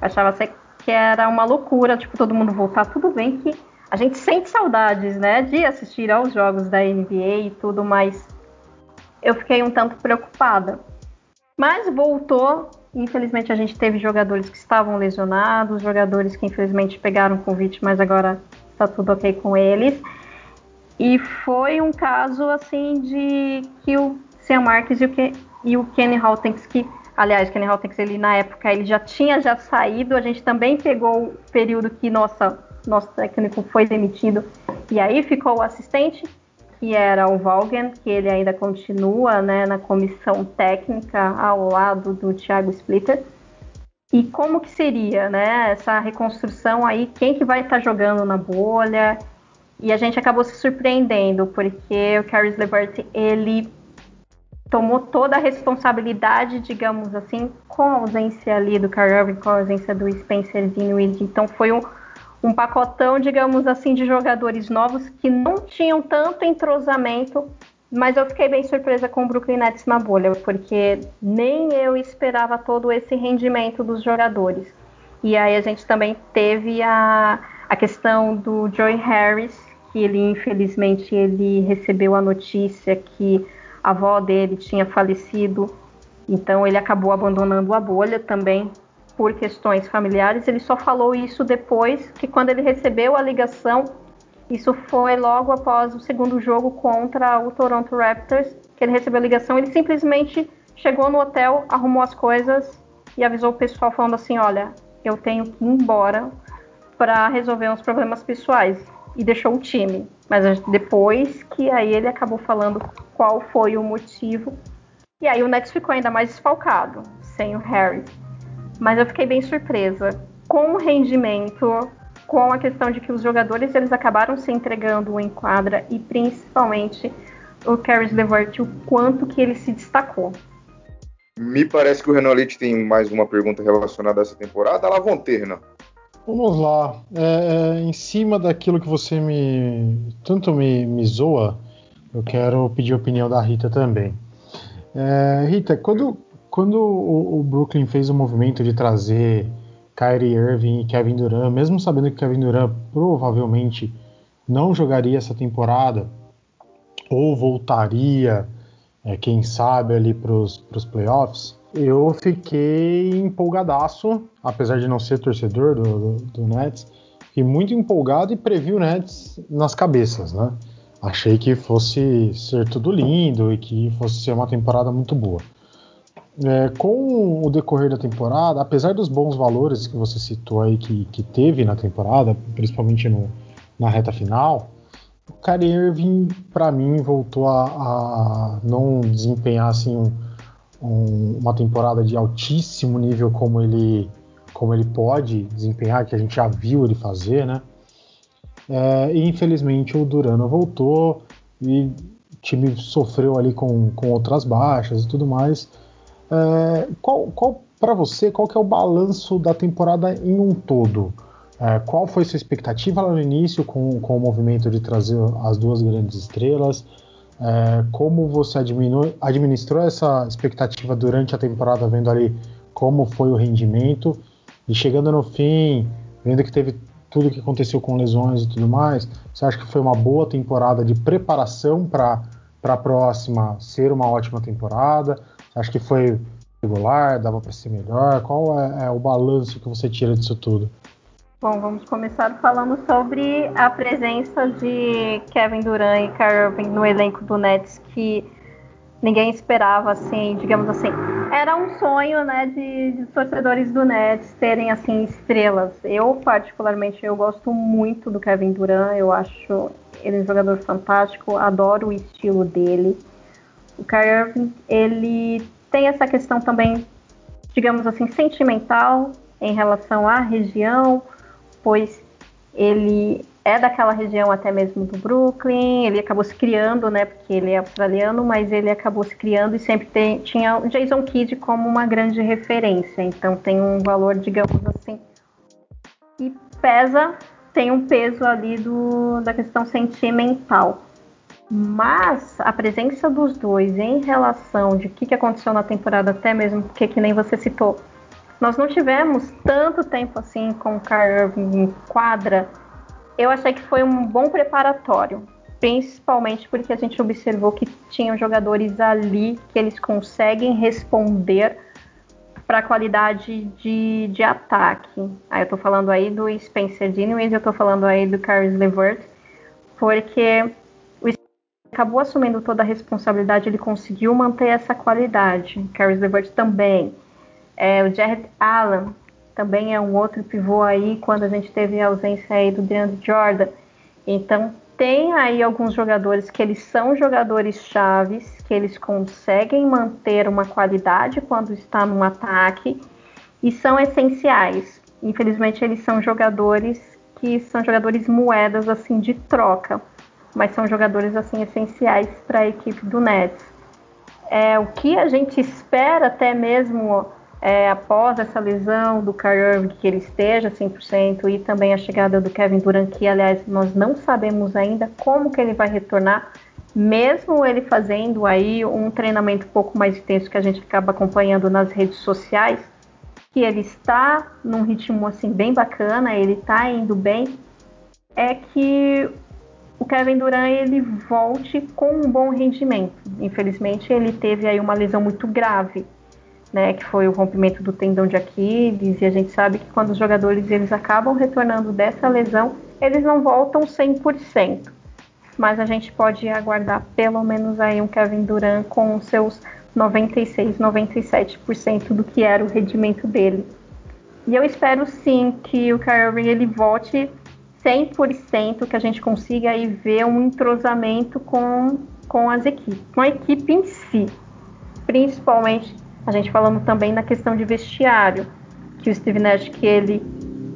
Achava que era uma loucura, tipo, todo mundo voltar. Tudo bem que a gente sente saudades, né, de assistir aos jogos da NBA e tudo, mas eu fiquei um tanto preocupada. Mas voltou. Infelizmente a gente teve jogadores que estavam lesionados, jogadores que infelizmente pegaram convite, mas agora está tudo ok com eles. E foi um caso assim de que o Sam Marques e o, e o Kenny Hawkins, que aliás, Kenny Hawkins ele na época ele já tinha já saído, a gente também pegou o período que nossa nosso técnico foi demitido. E aí ficou o assistente, que era o Valgen, que ele ainda continua né, na comissão técnica ao lado do Thiago Splitter. E como que seria né, essa reconstrução aí? Quem que vai estar tá jogando na bolha? E a gente acabou se surpreendendo, porque o Caris LeVert, ele tomou toda a responsabilidade, digamos assim, com a ausência ali do Kyrie com a ausência do Spencer Dinwiddie. Então foi um, um pacotão, digamos assim, de jogadores novos que não tinham tanto entrosamento, mas eu fiquei bem surpresa com o Brooklyn Nets na bolha, porque nem eu esperava todo esse rendimento dos jogadores. E aí a gente também teve a, a questão do Joey Harris, que ele infelizmente ele recebeu a notícia que a avó dele tinha falecido, então ele acabou abandonando a bolha também por questões familiares. Ele só falou isso depois que quando ele recebeu a ligação, isso foi logo após o segundo jogo contra o Toronto Raptors, que ele recebeu a ligação, ele simplesmente chegou no hotel, arrumou as coisas e avisou o pessoal falando assim, olha, eu tenho que ir embora para resolver uns problemas pessoais e deixou o time. Mas depois que aí ele acabou falando qual foi o motivo. E aí o Nets ficou ainda mais desfalcado, sem o Harry mas eu fiquei bem surpresa com o rendimento, com a questão de que os jogadores eles acabaram se entregando em quadra e principalmente o Caris LeVert, o quanto que ele se destacou. Me parece que o Renan Leite tem mais uma pergunta relacionada a essa temporada. Lá vão ter, Renan. Vamos lá. É, é, em cima daquilo que você me tanto me, me zoa, eu quero pedir a opinião da Rita também. É, Rita, quando, quando o, o, Brooklyn fez o movimento de trazer Kyrie Irving e Kevin Durant, mesmo sabendo que Kevin Durant provavelmente não jogaria essa temporada ou voltaria, é, quem sabe, ali para os playoffs, eu fiquei empolgadaço, apesar de não ser torcedor do, do, do Nets, fiquei muito empolgado e previ o Nets nas cabeças, né? Achei que fosse ser tudo lindo e que fosse ser uma temporada muito boa. É, com o decorrer da temporada, apesar dos bons valores que você citou aí que, que teve na temporada, principalmente no, na reta final, o Kyrie Irving, para mim, voltou a, a, não desempenhar assim, um, um, uma temporada de altíssimo nível como ele, como ele pode desempenhar, que a gente já viu ele fazer, né? É, e infelizmente o Durano voltou e o time sofreu ali com, com outras baixas e tudo mais. É, qual, qual para você, qual que é o balanço da temporada em um todo? É, qual foi sua expectativa lá no início com, com o movimento de trazer as duas grandes estrelas? É, como você administrou essa expectativa durante a temporada, vendo ali como foi o rendimento? E chegando no fim, vendo que teve tudo que aconteceu com lesões e tudo mais, você acha que foi uma boa temporada de preparação para a próxima ser uma ótima temporada? Acha que foi regular, dava para ser melhor? Qual é, é o balanço que você tira disso tudo? Bom, vamos começar falando sobre a presença de Kevin Durant e Kyrie no elenco do Nets, que ninguém esperava, assim, digamos assim. Era um sonho, né, de, de, torcedores do Nets terem, assim, estrelas. Eu, particularmente, eu gosto muito do Kevin Durant, eu acho ele um jogador fantástico, adoro o estilo dele. O Kyrie Irving, ele tem essa questão também, digamos assim, sentimental em relação à região, pois ele é daquela região até mesmo do Brooklyn, ele acabou se criando, né, porque ele é australiano, mas ele acabou se criando e sempre tem, tinha o Jason Kidd como uma grande referência, então tem um valor, digamos assim, que pesa, tem um peso ali do, da questão sentimental. Mas a presença dos dois em relação de o que, que aconteceu na temporada, até mesmo porque que nem você citou, nós não tivemos tanto tempo assim com o Kyrie em quadra. Eu achei que foi um bom preparatório, principalmente porque a gente observou que tinham jogadores ali que eles conseguem responder para a qualidade de, de ataque. Aí eu tô falando aí do Spencer Dinwiddie, eu tô falando aí do Caris LeVert, porque acabou assumindo toda a responsabilidade, ele conseguiu manter essa qualidade. Caris LeVert também. É, o Jared Allen também é um outro pivô aí quando a gente teve a ausência aí do DeAndre Jordan. Então tem aí alguns jogadores que eles são jogadores chaves, que eles conseguem manter uma qualidade quando está no ataque e são essenciais. Infelizmente eles são jogadores que são jogadores moedas assim de troca, mas são jogadores assim essenciais para a equipe do Nets. É o que a gente espera até mesmo é, após essa lesão do Kyrie que ele esteja 100% e também a chegada do Kevin Durant, que aliás nós não sabemos ainda como que ele vai retornar, mesmo ele fazendo aí um treinamento um pouco mais intenso que a gente acaba acompanhando nas redes sociais, que ele está num ritmo assim bem bacana, ele está indo bem, é que o Kevin Durant ele volte com um bom rendimento. Infelizmente ele teve aí uma lesão muito grave né, que foi o rompimento do tendão de Aquiles, e a gente sabe que quando os jogadores eles acabam retornando dessa lesão, eles não voltam 100%. Mas a gente pode aguardar pelo menos aí um Kevin Durant com seus 96, 97% do que era o rendimento dele. E eu espero sim que o Kyrie ele volte 100%, que a gente consiga aí ver um entrosamento com, com as equipes, com a equipe em si, principalmente a gente falando também na questão de vestiário, que o Steve Nash, que ele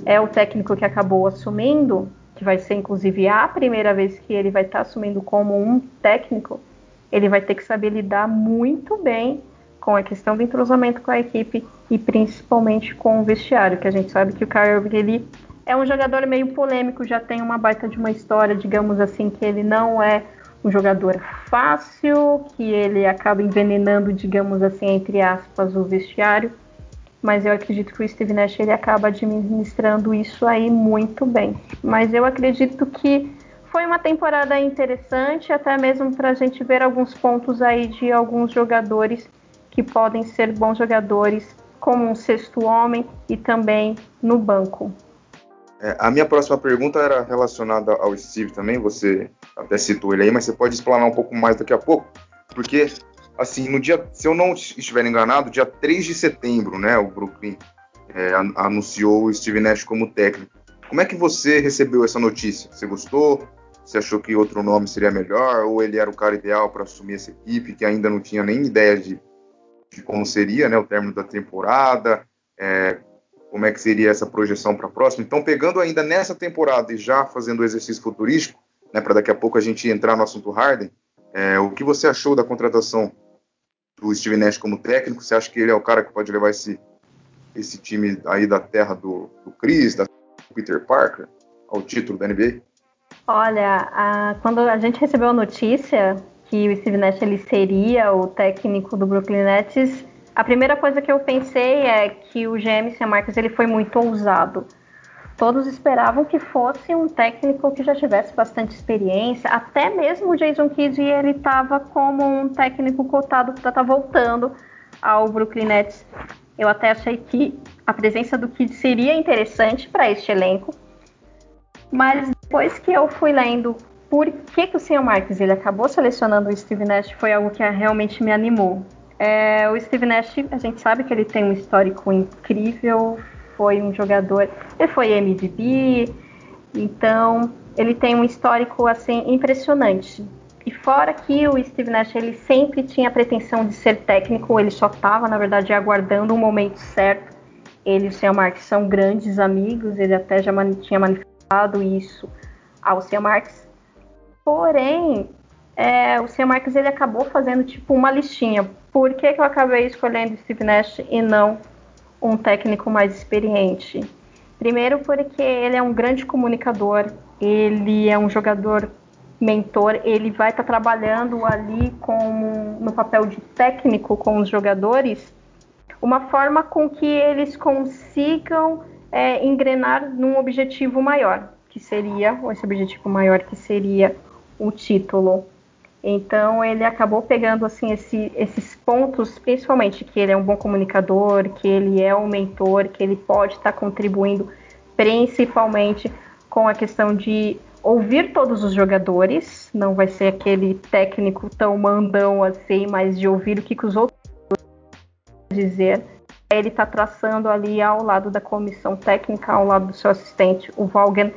é o técnico que acabou assumindo, que vai ser inclusive a primeira vez que ele vai estar assumindo como um técnico, ele vai ter que saber lidar muito bem com a questão do entrosamento com a equipe e principalmente com o vestiário, que a gente sabe que o Kyrie ele é um jogador meio polêmico, já tem uma baita de uma história, digamos assim, que ele não é um jogador fácil, que ele acaba envenenando, digamos assim, entre aspas, o vestiário. Mas eu acredito que o Steve Nash ele acaba administrando isso aí muito bem. Mas eu acredito que foi uma temporada interessante, até mesmo para a gente ver alguns pontos aí de alguns jogadores que podem ser bons jogadores, como um sexto homem e também no banco. É, a minha próxima pergunta era relacionada ao Steve também, você até citou ele aí, mas você pode explanar um pouco mais daqui a pouco, porque, assim, no dia, se eu não estiver enganado, dia 3 de setembro, né, o Brooklyn é, anunciou o Steve Nash como técnico. Como é que você recebeu essa notícia? Você gostou? Você achou que outro nome seria melhor? Ou ele era o cara ideal para assumir essa equipe, que ainda não tinha nem ideia de, de como seria né, o término da temporada? É, como é que seria essa projeção para a próxima. Então, pegando ainda nessa temporada e já fazendo o exercício futurístico, né, para daqui a pouco a gente entrar no assunto Harden, é, o que você achou da contratação do Steve Nash como técnico? Você acha que ele é o cara que pode levar esse, esse time aí da terra do, do Chris, da Peter Parker, ao título da NBA? Olha, a, quando a gente recebeu a notícia que o Steve Nash ele seria o técnico do Brooklyn Nets, a primeira coisa que eu pensei é que o GM Sam Marcos ele foi muito ousado. Todos esperavam que fosse um técnico que já tivesse bastante experiência, até mesmo o Jason Kidd ele estava como um técnico cotado para estar tá voltando ao Brooklyn Nets. Eu até achei que a presença do Kidd seria interessante para este elenco, mas depois que eu fui lendo por que, que o Sam Marques ele acabou selecionando o Steve Nash foi algo que realmente me animou. É, o Steve Nash, a gente sabe que ele tem um histórico incrível, foi um jogador, ele foi MVP, então ele tem um histórico assim impressionante. E fora que o Steve Nash ele sempre tinha a pretensão de ser técnico, ele só estava na verdade aguardando o momento certo. Ele e o Sean Marks são grandes amigos, ele até já tinha manifestado isso ao Sean Marks. Porém, é, o Sean Marks ele acabou fazendo tipo uma listinha por que, que eu acabei escolhendo Steve Nash e não um técnico mais experiente? Primeiro, porque ele é um grande comunicador, ele é um jogador mentor, ele vai estar tá trabalhando ali no papel de técnico com os jogadores, uma forma com que eles consigam é, engrenar num objetivo maior, que seria, esse objetivo maior que seria o título. Então ele acabou pegando assim esse, esses pontos, principalmente que ele é um bom comunicador, que ele é um mentor, que ele pode estar contribuindo principalmente com a questão de ouvir todos os jogadores, não vai ser aquele técnico tão mandão assim, mas de ouvir o que, que os outros dizer. Ele está traçando ali ao lado da comissão técnica, ao lado do seu assistente, o Valgen,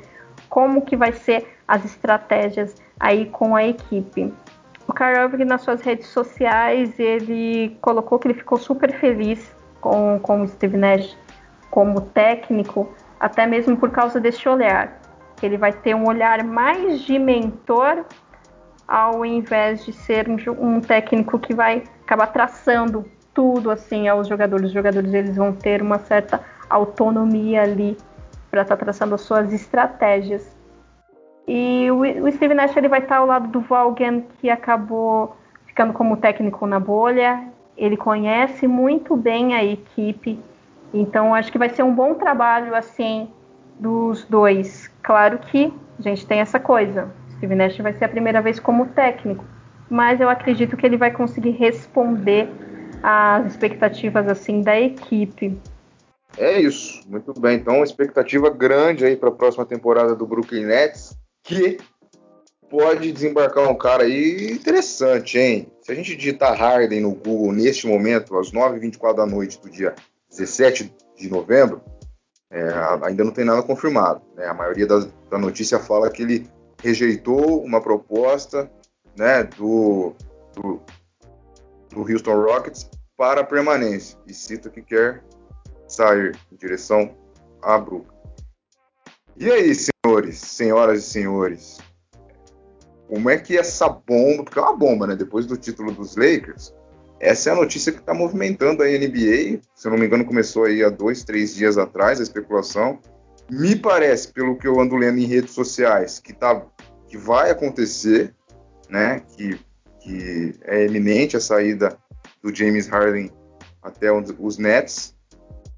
como que vai ser as estratégias aí com a equipe. O Kyrie Irving nas suas redes sociais ele colocou que ele ficou super feliz com, com o Steve Nash como técnico, até mesmo por causa desse olhar. Ele vai ter um olhar mais de mentor ao invés de ser um, um técnico que vai acabar traçando tudo assim aos jogadores. Os jogadores eles vão ter uma certa autonomia ali para estar tá traçando as suas estratégias. E o, Steve Nash ele vai estar ao lado do Vaughan, que acabou ficando como técnico na bolha. Ele conhece muito bem a equipe, então acho que vai ser um bom trabalho assim dos dois. Claro que a gente tem essa coisa. Steve Nash vai ser a primeira vez como técnico, mas eu acredito que ele vai conseguir responder às expectativas assim da equipe. É isso, muito bem. Então, expectativa grande aí para a próxima temporada do Brooklyn Nets que pode desembarcar um cara aí interessante, hein? Se a gente digitar Harden no Google neste momento, às 9h24 da noite do dia 17 de novembro, é, ainda não tem nada confirmado. Né? A maioria da, notícia fala que ele rejeitou uma proposta né, do, do, do Houston Rockets para permanência e cita que quer sair em direção a Brooklyn. E aí, senhores, senhoras e senhores, como é que essa bomba, porque é uma bomba, né? Depois do título dos Lakers, essa é a notícia que está movimentando a NBA. Se eu não me engano, começou aí há dois, três dias atrás a especulação Me parece, pelo que eu ando lendo em redes sociais, que, tá, que vai acontecer, né? Que, que é eminente a saída do James Harden até os Nets.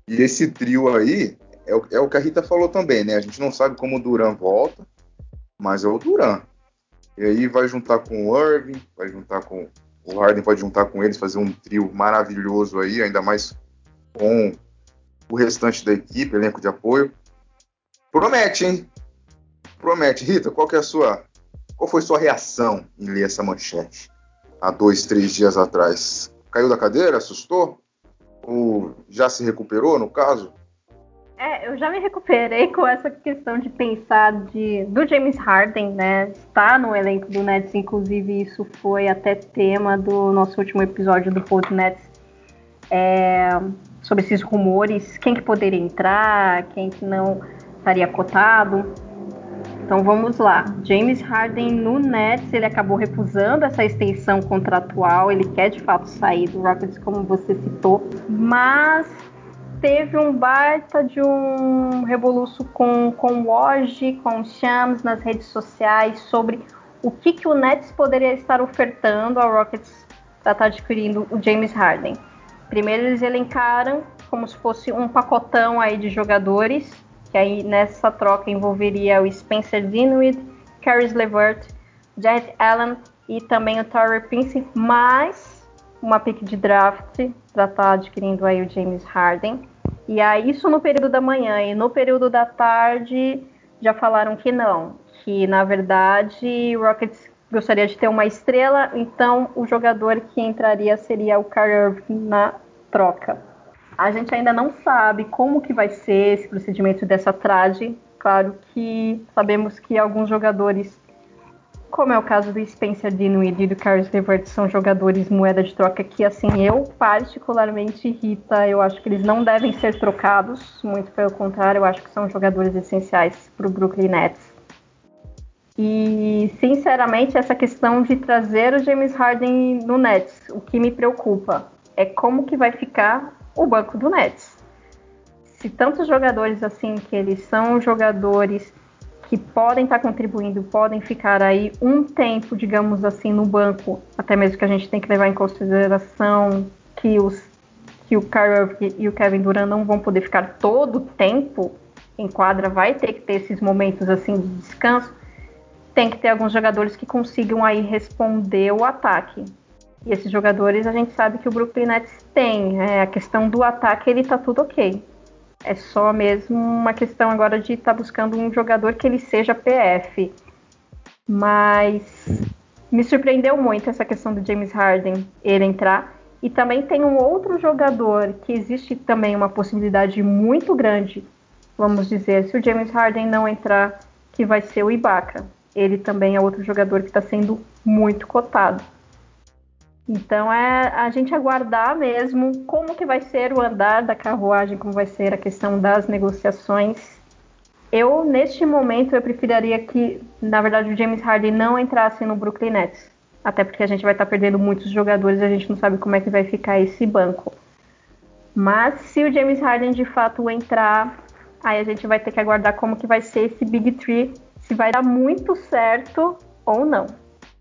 E esse trio aí é o, é o que a Rita falou também, né? A gente não sabe como o Duran volta, mas é o Duran. E aí vai juntar com o Irving, vai juntar com o Harden, pode juntar com eles, fazer um trio maravilhoso aí, ainda mais com o restante da equipe, elenco de apoio. Promete, hein? Promete. Rita, qual que é a sua. Qual foi sua reação em ler essa manchete há dois, três dias atrás? Caiu da cadeira? Assustou? Ou já se recuperou, no caso? É, eu já me recuperei com essa questão de pensar de, do James Harden, né? Está no elenco do Nets, inclusive isso foi até tema do nosso último episódio do Pod Nets. É, sobre esses rumores, quem que poderia entrar, quem que não estaria cotado. Então vamos lá. James Harden no Nets, ele acabou refusando essa extensão contratual. Ele quer de fato sair do Rockets, como você citou, mas teve um baita de um revoluço com, com o Woj, com o Shams nas redes sociais sobre o que, que o Nets poderia estar ofertando ao Rockets para estar tá adquirindo o James Harden. Primeiro eles elencaram como se fosse um pacotão aí de jogadores, que aí nessa troca envolveria o Spencer Dinwiddie, Caris LeVert, Jarrett Allen e também o Torrey Prince, mais uma pick de draft para estar tá adquirindo aí o James Harden. E aí, isso no período da manhã. E no período da tarde, já falaram que não. Que, na verdade, o Rockets gostaria de ter uma estrela, então o jogador que entraria seria o Kyrie na troca. A gente ainda não sabe como que vai ser esse procedimento dessa trade. Claro que sabemos que alguns jogadores como é o caso do Spencer Dinwiddie e do Caris LeVert, são jogadores moeda de troca que, assim, eu particularmente, Rita, eu acho que eles não devem ser trocados, muito pelo contrário, eu acho que são jogadores essenciais para o Brooklyn Nets. E, sinceramente, essa questão de trazer o James Harden no Nets, o que me preocupa é como que vai ficar o banco do Nets. Se tantos jogadores assim, que eles são jogadores que podem estar contribuindo, podem ficar aí um tempo, digamos assim, no banco, até mesmo que a gente tem que levar em consideração que os que o Kyrie e o Kevin Durant não vão poder ficar todo o tempo em quadra, vai ter que ter esses momentos assim de descanso. Tem que ter alguns jogadores que consigam aí responder o ataque. E esses jogadores a gente sabe que o Brooklyn Nets tem. É, a questão do ataque ele tá tudo ok. É só mesmo uma questão agora de estar tá buscando um jogador que ele seja PF. Mas me surpreendeu muito essa questão do James Harden ele entrar. E também tem um outro jogador que existe também uma possibilidade muito grande, vamos dizer, se o James Harden não entrar, que vai ser o Ibaka. Ele também é outro jogador que está sendo muito cotado. Então é a gente aguardar mesmo como que vai ser o andar da carruagem, como vai ser a questão das negociações. Eu, neste momento, eu preferiria que, na verdade, o James Harden não entrasse no Brooklyn Nets. Até porque a gente vai estar perdendo muitos jogadores e a gente não sabe como é que vai ficar esse banco. Mas se o James Harden de fato entrar, aí a gente vai ter que aguardar como que vai ser esse Big Tree, se vai dar muito certo ou não.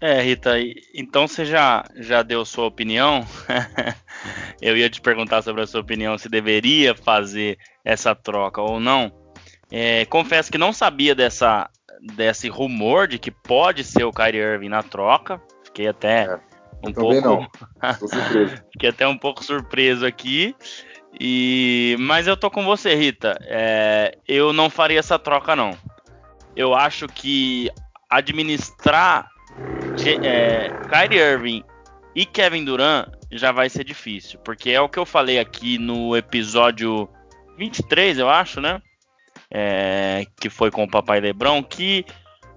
É, Rita, então você já, já deu sua opinião? Eu ia te perguntar sobre a sua opinião se deveria fazer essa troca ou não. É, confesso que não sabia dessa, desse rumor de que pode ser o Kyrie Irving na troca. Fiquei até é, um pouco. Fiquei até um pouco surpreso aqui. E mas eu tô com você, Rita. É, eu não faria essa troca não. Eu acho que administrar é, Kyrie Irving e Kevin Durant já vai ser difícil, porque é o que eu falei aqui no episódio 23, eu acho, né? É, que foi com o Papai LeBron, que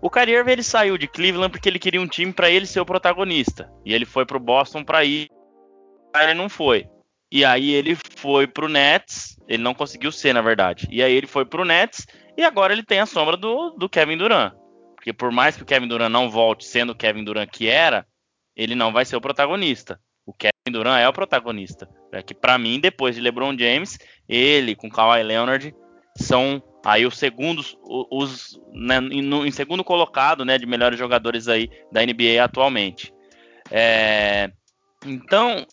o Kyrie Irving ele saiu de Cleveland porque ele queria um time para ele ser o protagonista, e ele foi pro Boston para ir, ele não foi. E aí ele foi pro Nets, ele não conseguiu ser, na verdade. E aí ele foi pro Nets e agora ele tem a sombra do, do Kevin Durant. Porque por mais que o Kevin Durant não volte sendo o Kevin Durant que era, ele não vai ser o protagonista. O Kevin Durant é o protagonista. É que para mim, depois de LeBron James, ele com Kawhi Leonard são aí os segundos, os, né, no, em segundo colocado, né, de melhores jogadores aí da NBA atualmente. É, então,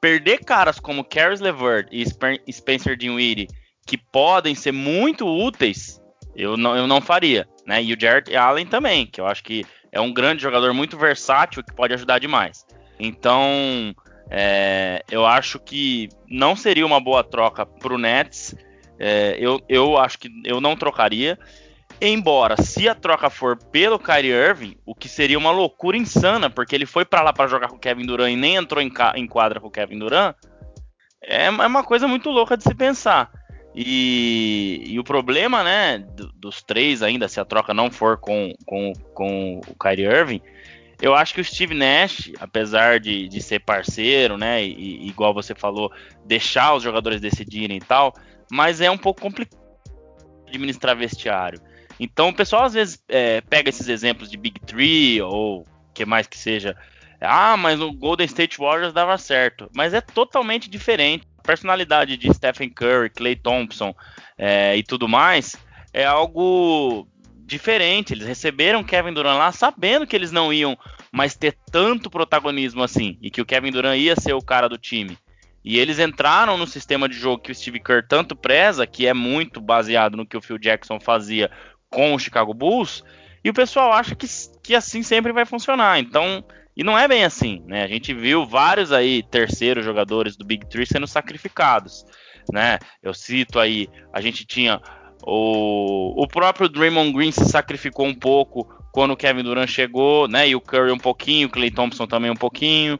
perder caras como Caris LeVert e Spencer Dinwiddie, que podem ser muito úteis, eu não, eu não faria, né? E o Jared Allen também, que eu acho que é um grande jogador muito versátil que pode ajudar demais. Então, é, eu acho que não seria uma boa troca para o Nets. É, eu, eu acho que eu não trocaria. Embora, se a troca for pelo Kyrie Irving, o que seria uma loucura insana, porque ele foi para lá para jogar com o Kevin Durant e nem entrou em, em quadra com o Kevin Durant, é, é uma coisa muito louca de se pensar. E, e o problema, né, dos três ainda, se a troca não for com, com, com o Kyrie Irving, eu acho que o Steve Nash, apesar de, de ser parceiro, né, e, igual você falou, deixar os jogadores decidirem e tal, mas é um pouco complicado administrar vestiário. Então o pessoal às vezes é, pega esses exemplos de Big Three ou que mais que seja. Ah, mas o Golden State Warriors dava certo. Mas é totalmente diferente. Personalidade de Stephen Curry, Clay Thompson é, e tudo mais é algo diferente. Eles receberam Kevin Durant lá sabendo que eles não iam mais ter tanto protagonismo assim e que o Kevin Durant ia ser o cara do time. E eles entraram no sistema de jogo que o Steve Kerr tanto preza, que é muito baseado no que o Phil Jackson fazia com o Chicago Bulls, e o pessoal acha que, que assim sempre vai funcionar. Então, e não é bem assim, né? A gente viu vários aí terceiros jogadores do Big Three sendo sacrificados, né? Eu cito aí, a gente tinha o, o próprio Draymond Green se sacrificou um pouco quando o Kevin Durant chegou, né? E o Curry um pouquinho, o Clay Thompson também um pouquinho.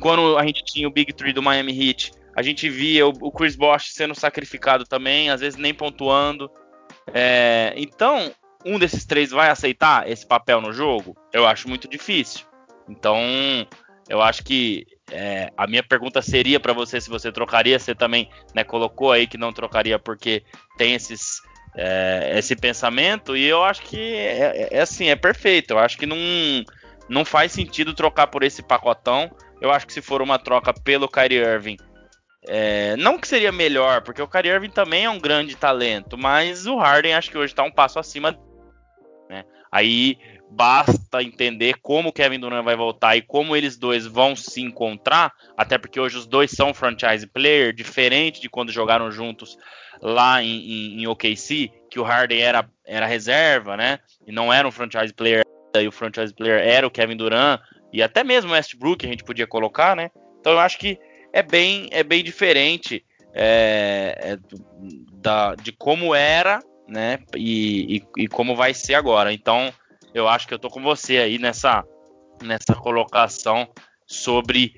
Quando a gente tinha o Big Three do Miami Heat, a gente via o, o Chris Bosh sendo sacrificado também, às vezes nem pontuando. É, então, um desses três vai aceitar esse papel no jogo? Eu acho muito difícil. Então, eu acho que é, a minha pergunta seria para você se você trocaria. Você também né, colocou aí que não trocaria porque tem esses é, esse pensamento, e eu acho que é, é, é, assim, é perfeito. Eu acho que não, não faz sentido trocar por esse pacotão. Eu acho que se for uma troca pelo Kyrie Irving, é, não que seria melhor, porque o Kyrie Irving também é um grande talento, mas o Harden acho que hoje está um passo acima. Né? Aí basta entender como Kevin Durant vai voltar e como eles dois vão se encontrar, até porque hoje os dois são franchise player, diferente de quando jogaram juntos lá em, em, em OKC, que o Harden era, era reserva, né? E não era um franchise player, e o franchise player era o Kevin Durant, e até mesmo o Westbrook a gente podia colocar, né? Então eu acho que é bem, é bem diferente é, é, da, de como era, né? E, e, e como vai ser agora. Então eu acho que eu tô com você aí nessa, nessa colocação sobre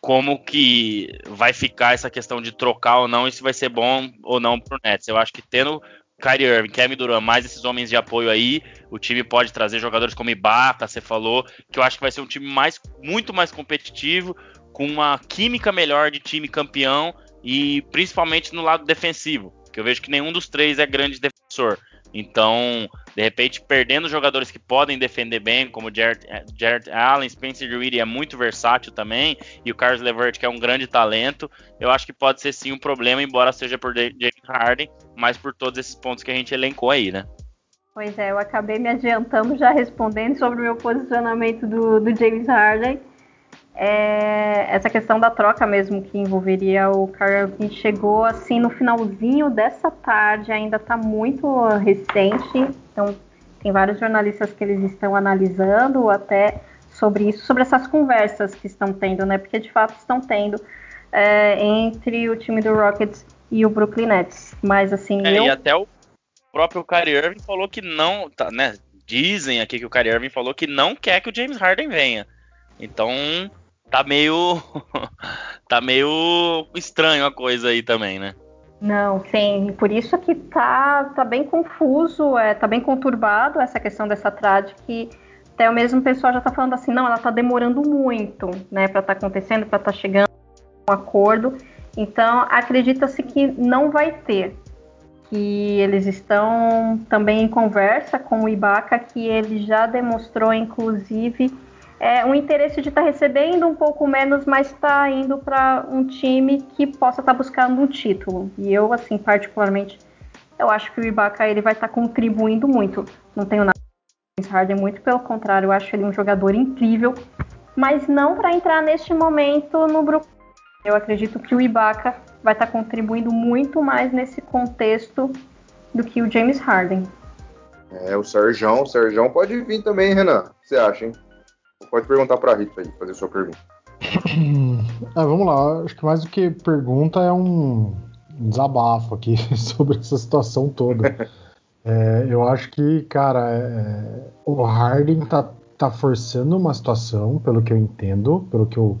como que vai ficar essa questão de trocar ou não, e se vai ser bom ou não pro Nets. Eu acho que tendo Kyrie Irving, Kevin Durant, mais esses homens de apoio aí, o time pode trazer jogadores como Ibaka, você falou, que eu acho que vai ser um time mais, muito mais competitivo, com uma química melhor de time campeão e principalmente no lado defensivo, que eu vejo que nenhum dos três é grande defensor. Então, de repente, perdendo jogadores que podem defender bem, como Jared, Jared Allen, Spencer Dinwiddie é muito versátil também, e o Carlos Levert, que é um grande talento, eu acho que pode ser sim um problema, embora seja por James Harden, mas por todos esses pontos que a gente elencou aí, né? Pois é, eu acabei me adiantando já respondendo sobre o meu posicionamento do, do James Harden é, essa questão da troca mesmo que envolveria o Kyrie chegou assim no finalzinho dessa tarde, ainda está muito recente, então tem vários jornalistas que eles estão analisando até sobre isso, sobre essas conversas que estão tendo, né? Porque de fato estão tendo é, entre o time do Rockets e o Brooklyn Nets. Mas assim, é, eu... e até o próprio Kyrie Irving falou que não, tá, né? Dizem aqui que o Kyrie Irving falou que não quer que o James Harden venha. Então, tá meio. tá meio estranho a coisa aí também, né? Não, sim, por isso que tá, tá bem confuso, é, tá bem conturbado essa questão dessa trade que até o mesmo pessoal já tá falando assim, não, ela tá demorando muito, né, para tá acontecendo, para tá chegando a um acordo. Então, acredita-se que não vai ter. Que eles estão também em conversa com o Ibaka, que ele já demonstrou, inclusive, é, um interesse de estar tá recebendo um pouco menos, mas está indo para um time que possa estar tá buscando um título. E eu, assim, particularmente, eu acho que o Ibaka ele vai estar tá contribuindo muito. Não tenho nada James Harden, muito pelo contrário, eu acho ele um jogador incrível, mas não para entrar neste momento no Brooklyn. Eu acredito que o Ibaka vai estar tá contribuindo muito mais nesse contexto do que o James Harden. É, o Serjão, o Serjão pode vir também, Renan. O que você acha, hein? Pode perguntar para a Rita aí, fazer sua pergunta. Ah, vamos lá, acho que mais do que pergunta é um desabafo aqui sobre essa situação toda. É, eu acho que, cara, é, o Harden tá, tá forçando uma situação, pelo que eu entendo, pelo que eu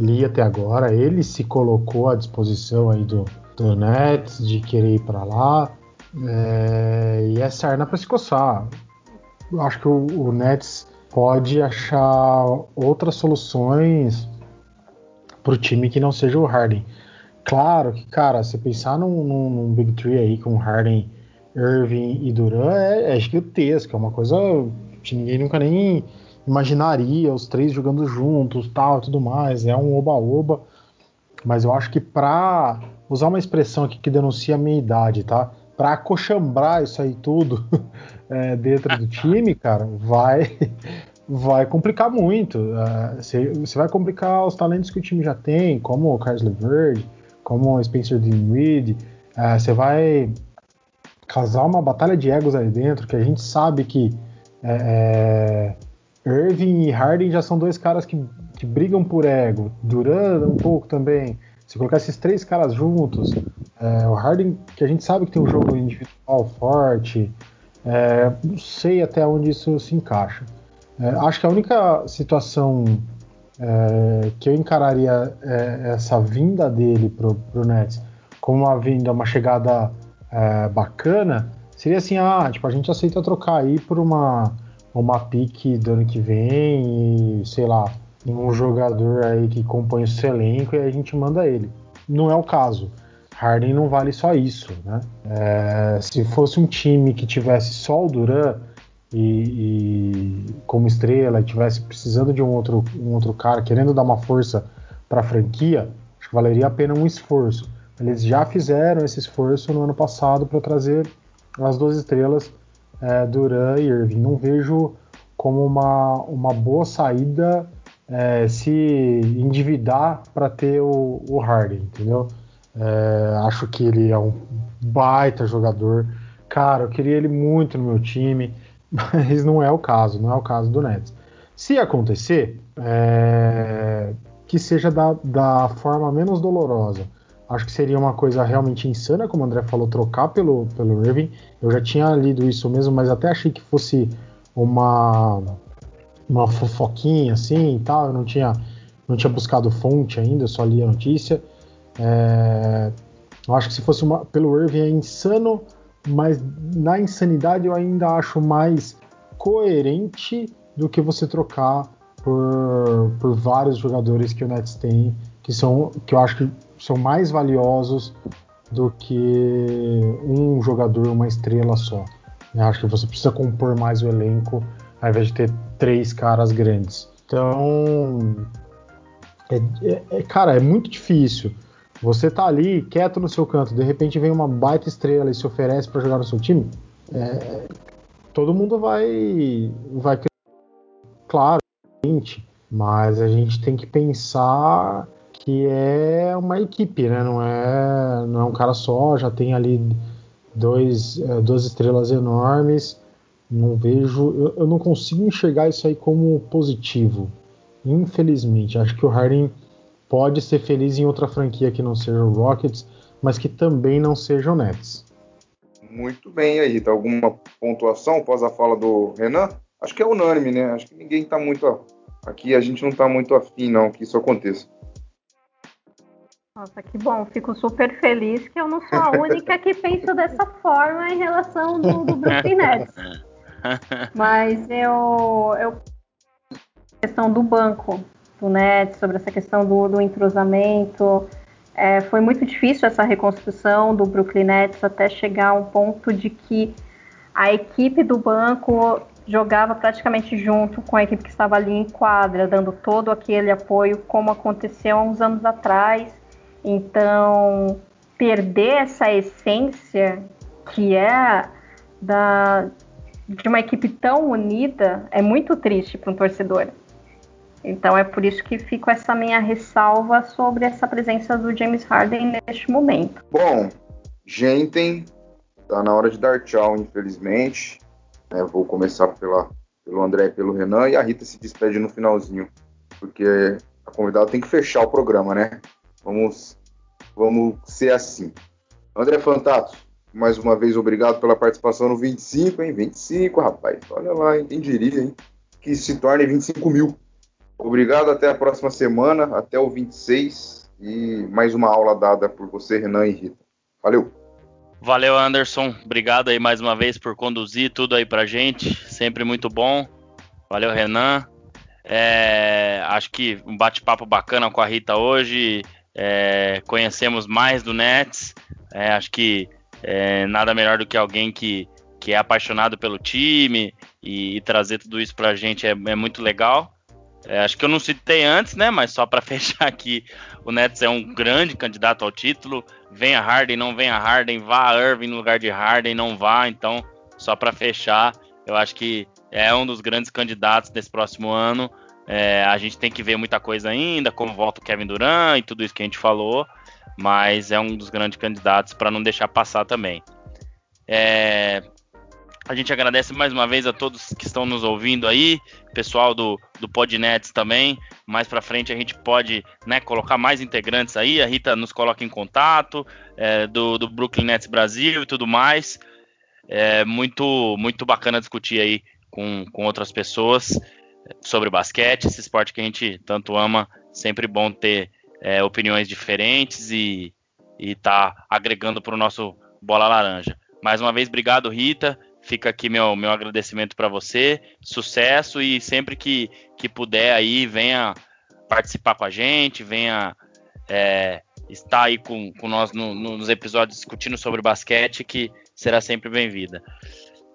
li até agora. Ele se colocou à disposição aí do, do Nets de querer ir para lá. É, e é sarna para se coçar. Eu acho que o, o Nets pode achar outras soluções para o time que não seja o Harden. Claro que, cara, se pensar num, num, num Big Three aí com Harden, Irving e Duran é, é gigantesco, é uma coisa que ninguém nunca nem imaginaria, os três jogando juntos, tal, tudo mais, é um oba-oba. Mas eu acho que para usar uma expressão aqui que denuncia a minha idade, tá? Para acochambrar isso aí tudo é, dentro do time, cara, vai vai complicar muito. Uh, você vai complicar os talentos que o time já tem, como o Carlos LeVert, como o Spencer Dinwiddie, é, você vai causar uma batalha de egos aí dentro, que a gente sabe que é, é, Irving e Harden já são dois caras que, que brigam por ego, Duran um pouco também. Se colocar esses três caras juntos, é, o Harden, que a gente sabe que tem um jogo individual forte, é, não sei até onde isso se encaixa. É, acho que a única situação é, que eu encararia é, essa vinda dele pro, pro Nets como uma vinda, uma chegada é, bacana, seria assim, ah, tipo, a gente aceita trocar aí por uma, uma pique do ano que vem e, sei lá, um jogador aí que compõe o seu elenco e a gente manda ele. Não é o caso. Harden não vale só isso, né? É, se fosse um time que tivesse só o Duran, e, e como estrela e tivesse precisando de um outro, um outro cara, querendo dar uma força para a franquia, acho que valeria a pena um esforço. Eles já fizeram esse esforço no ano passado para trazer as duas estrelas, é, Duran e Irving. Não vejo como uma, uma boa saída é, se endividar para ter o, o Harden, entendeu? É, acho que ele é um baita jogador. Cara, eu queria ele muito no meu time mas não é o caso, não é o caso do Nets. Se acontecer, é, que seja da, da forma menos dolorosa. Acho que seria uma coisa realmente insana, como o André falou, trocar pelo, pelo Irving. Eu já tinha lido isso mesmo, mas até achei que fosse uma, uma fofoquinha assim e tal. Eu não tinha, não tinha buscado fonte ainda, só li a notícia. É, eu acho que se fosse uma, pelo Irving é insano mas na insanidade eu ainda acho mais coerente do que você trocar por, por vários jogadores que o Nets tem, que são que eu acho que são mais valiosos do que um jogador, uma estrela só. Eu acho que você precisa compor mais o elenco ao invés de ter três caras grandes. Então, é, é, é cara, é muito difícil. Você tá ali quieto no seu canto, de repente vem uma baita estrela e se oferece para jogar no seu time, é, todo mundo vai vai claro, mas a gente tem que pensar que é uma equipe, né? Não é não é um cara só, já tem ali dois é, duas estrelas enormes. Não vejo, eu, eu não consigo enxergar isso aí como positivo. Infelizmente, acho que o Harden pode ser feliz em outra franquia que não seja o Rockets, mas que também não seja o Nets. Muito bem aí, tá alguma pontuação após a fala do Renan? Acho que é unânime, né? Acho que ninguém tá muito aqui, a gente não tá muito afim não que isso aconteça. Nossa, que bom. Fico super feliz que eu não sou a única que pensa dessa forma em relação do, do Brooklyn Nets. Mas eu, eu questão do banco do Nets, sobre essa questão do, do entrosamento. É, foi muito difícil essa reconstrução do Brooklyn Nets até chegar a um ponto de que a equipe do banco jogava praticamente junto com a equipe que estava ali em quadra, dando todo aquele apoio, como aconteceu há uns anos atrás. Então, perder essa essência que é da, de uma equipe tão unida é muito triste para um torcedor. Então é por isso que fico essa minha ressalva sobre essa presença do James Harden neste momento. Bom, gente, tá na hora de dar tchau, infelizmente. É, vou começar pela, pelo André e pelo Renan e a Rita se despede no finalzinho, porque a convidada tem que fechar o programa, né? Vamos, vamos ser assim. André Fantato, mais uma vez obrigado pela participação no 25, hein? 25, rapaz. Olha lá, quem diria, hein? Que se torne 25 mil. Obrigado, até a próxima semana, até o 26 e mais uma aula dada por você, Renan e Rita. Valeu! Valeu, Anderson. Obrigado aí mais uma vez por conduzir tudo aí pra gente. Sempre muito bom. Valeu, Renan. É, acho que um bate-papo bacana com a Rita hoje. É, conhecemos mais do Nets. É, acho que é, nada melhor do que alguém que, que é apaixonado pelo time e, e trazer tudo isso pra gente é, é muito legal. É, acho que eu não citei antes, né? Mas só para fechar aqui, o Nets é um grande candidato ao título. Venha Harden, não venha Harden, vá Irving no lugar de Harden, não vá. Então, só para fechar, eu acho que é um dos grandes candidatos nesse próximo ano. É, a gente tem que ver muita coisa ainda, como volta o Kevin Durant e tudo isso que a gente falou, mas é um dos grandes candidatos para não deixar passar também. É, a gente agradece mais uma vez a todos que estão nos ouvindo aí, pessoal do, do Podnets também. Mais para frente a gente pode né, colocar mais integrantes aí. A Rita nos coloca em contato, é, do, do Brooklyn Nets Brasil e tudo mais. É muito, muito bacana discutir aí com, com outras pessoas sobre basquete, esse esporte que a gente tanto ama. Sempre bom ter é, opiniões diferentes e, e tá agregando para o nosso Bola Laranja. Mais uma vez, obrigado, Rita. Fica aqui meu, meu agradecimento para você, sucesso e sempre que, que puder aí, venha participar com a gente, venha é, estar aí com, com nós no, nos episódios discutindo sobre basquete, que será sempre bem-vinda.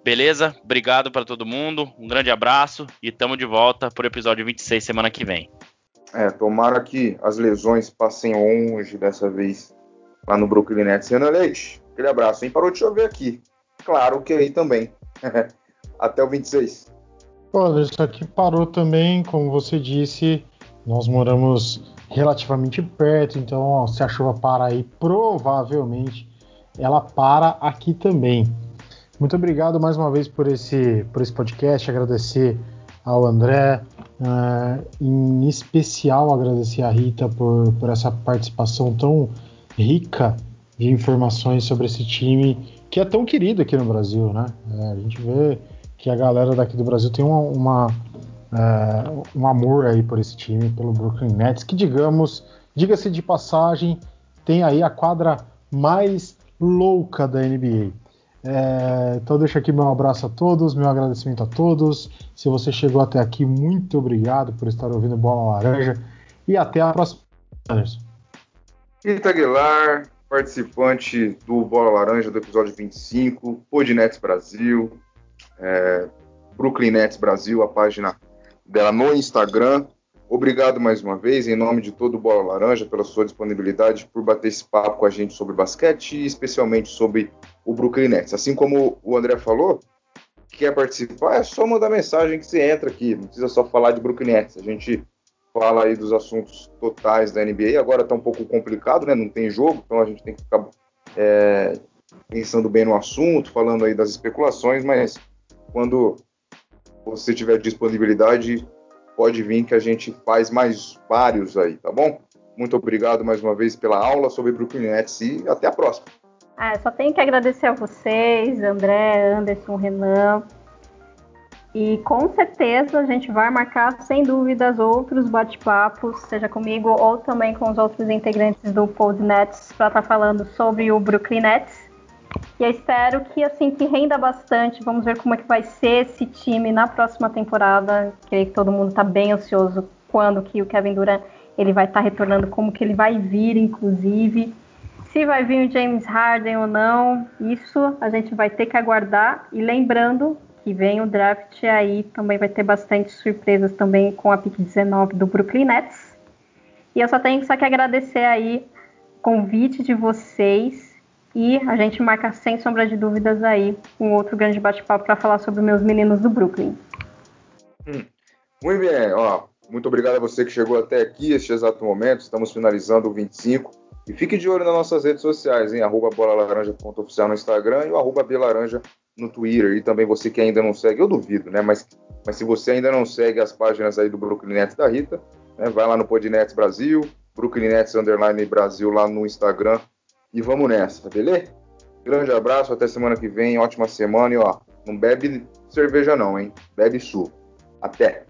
Beleza? Obrigado para todo mundo, um grande abraço e estamos de volta para o episódio 26 semana que vem. É, tomara que as lesões passem longe dessa vez lá no Brooklyn Nets. Renan Leite, aquele abraço, hein? Parou de chover aqui claro que aí também. Até o 26. Olha, isso aqui parou também, como você disse, nós moramos relativamente perto, então ó, se a chuva para aí, provavelmente ela para aqui também. Muito obrigado mais uma vez por esse, por esse podcast, agradecer ao André, uh, em especial agradecer a Rita por, por essa participação tão rica de informações sobre esse time que é tão querido aqui no Brasil, né? É, a gente vê que a galera daqui do Brasil tem uma, uma é, um amor aí por esse time, pelo Brooklyn Nets, que digamos, diga-se de passagem, tem aí a quadra mais louca da NBA. É, então deixa aqui meu abraço a todos, meu agradecimento a todos. Se você chegou até aqui, muito obrigado por estar ouvindo Bola Laranja e até a próxima. Rita Aguilar, participante do Bola Laranja do episódio 25, Podnets Brasil, é, Brooklyn Nets Brasil, a página dela no Instagram. Obrigado mais uma vez, em nome de todo o Bola Laranja, pela sua disponibilidade, por bater esse papo com a gente sobre basquete e especialmente sobre o Brooklyn Nets. Assim como o André falou, quer participar, é só mandar mensagem que você entra aqui, não precisa só falar de Brooklyn Nets. A gente fala aí dos assuntos totais da NBA. Agora está um pouco complicado, né? Não tem jogo, então a gente tem que ficar é, pensando bem no assunto, falando aí das especulações, mas quando você tiver disponibilidade, pode vir que a gente faz mais vários aí, tá bom? Muito obrigado mais uma vez pela aula sobre Brooklyn Nets e até a próxima. Ah, só tenho que agradecer a vocês, André, Anderson, Renan, e com certeza a gente vai marcar, sem dúvidas, outros bate-papos, seja comigo ou também com os outros integrantes do Podnets, para estar tá falando sobre o Brooklyn Nets. E eu espero que assim que renda bastante. Vamos ver como é que vai ser esse time na próxima temporada. Creio que todo mundo está bem ansioso quando que o Kevin Durant ele vai estar tá retornando, como que ele vai vir, inclusive. Se vai vir o James Harden ou não, isso a gente vai ter que aguardar. E lembrando que vem o draft aí também vai ter bastante surpresas também com a pick 19 do Brooklyn Nets. E eu só tenho só que agradecer aí o convite de vocês E a gente marca sem sombra de dúvidas aí um outro grande bate-papo para falar sobre meus meninos do Brooklyn. Hum. Muito bem, ó, muito obrigado a você que chegou até aqui, este exato momento. Estamos finalizando o 25. E fique de olho nas nossas redes sociais, em arroba bolalaranja.oficial no Instagram e o arroba belaranja no Twitter. E também você que ainda não segue, eu duvido, né? Mas, mas se você ainda não segue as páginas aí do Brooklyn Nets da Rita, né? vai lá no Podnets Brasil, Brooklyn Nets Underline Brasil lá no Instagram e vamos nessa, beleza? Grande abraço, até semana que vem, ótima semana e ó, não bebe cerveja não, hein? Bebe suco. Até!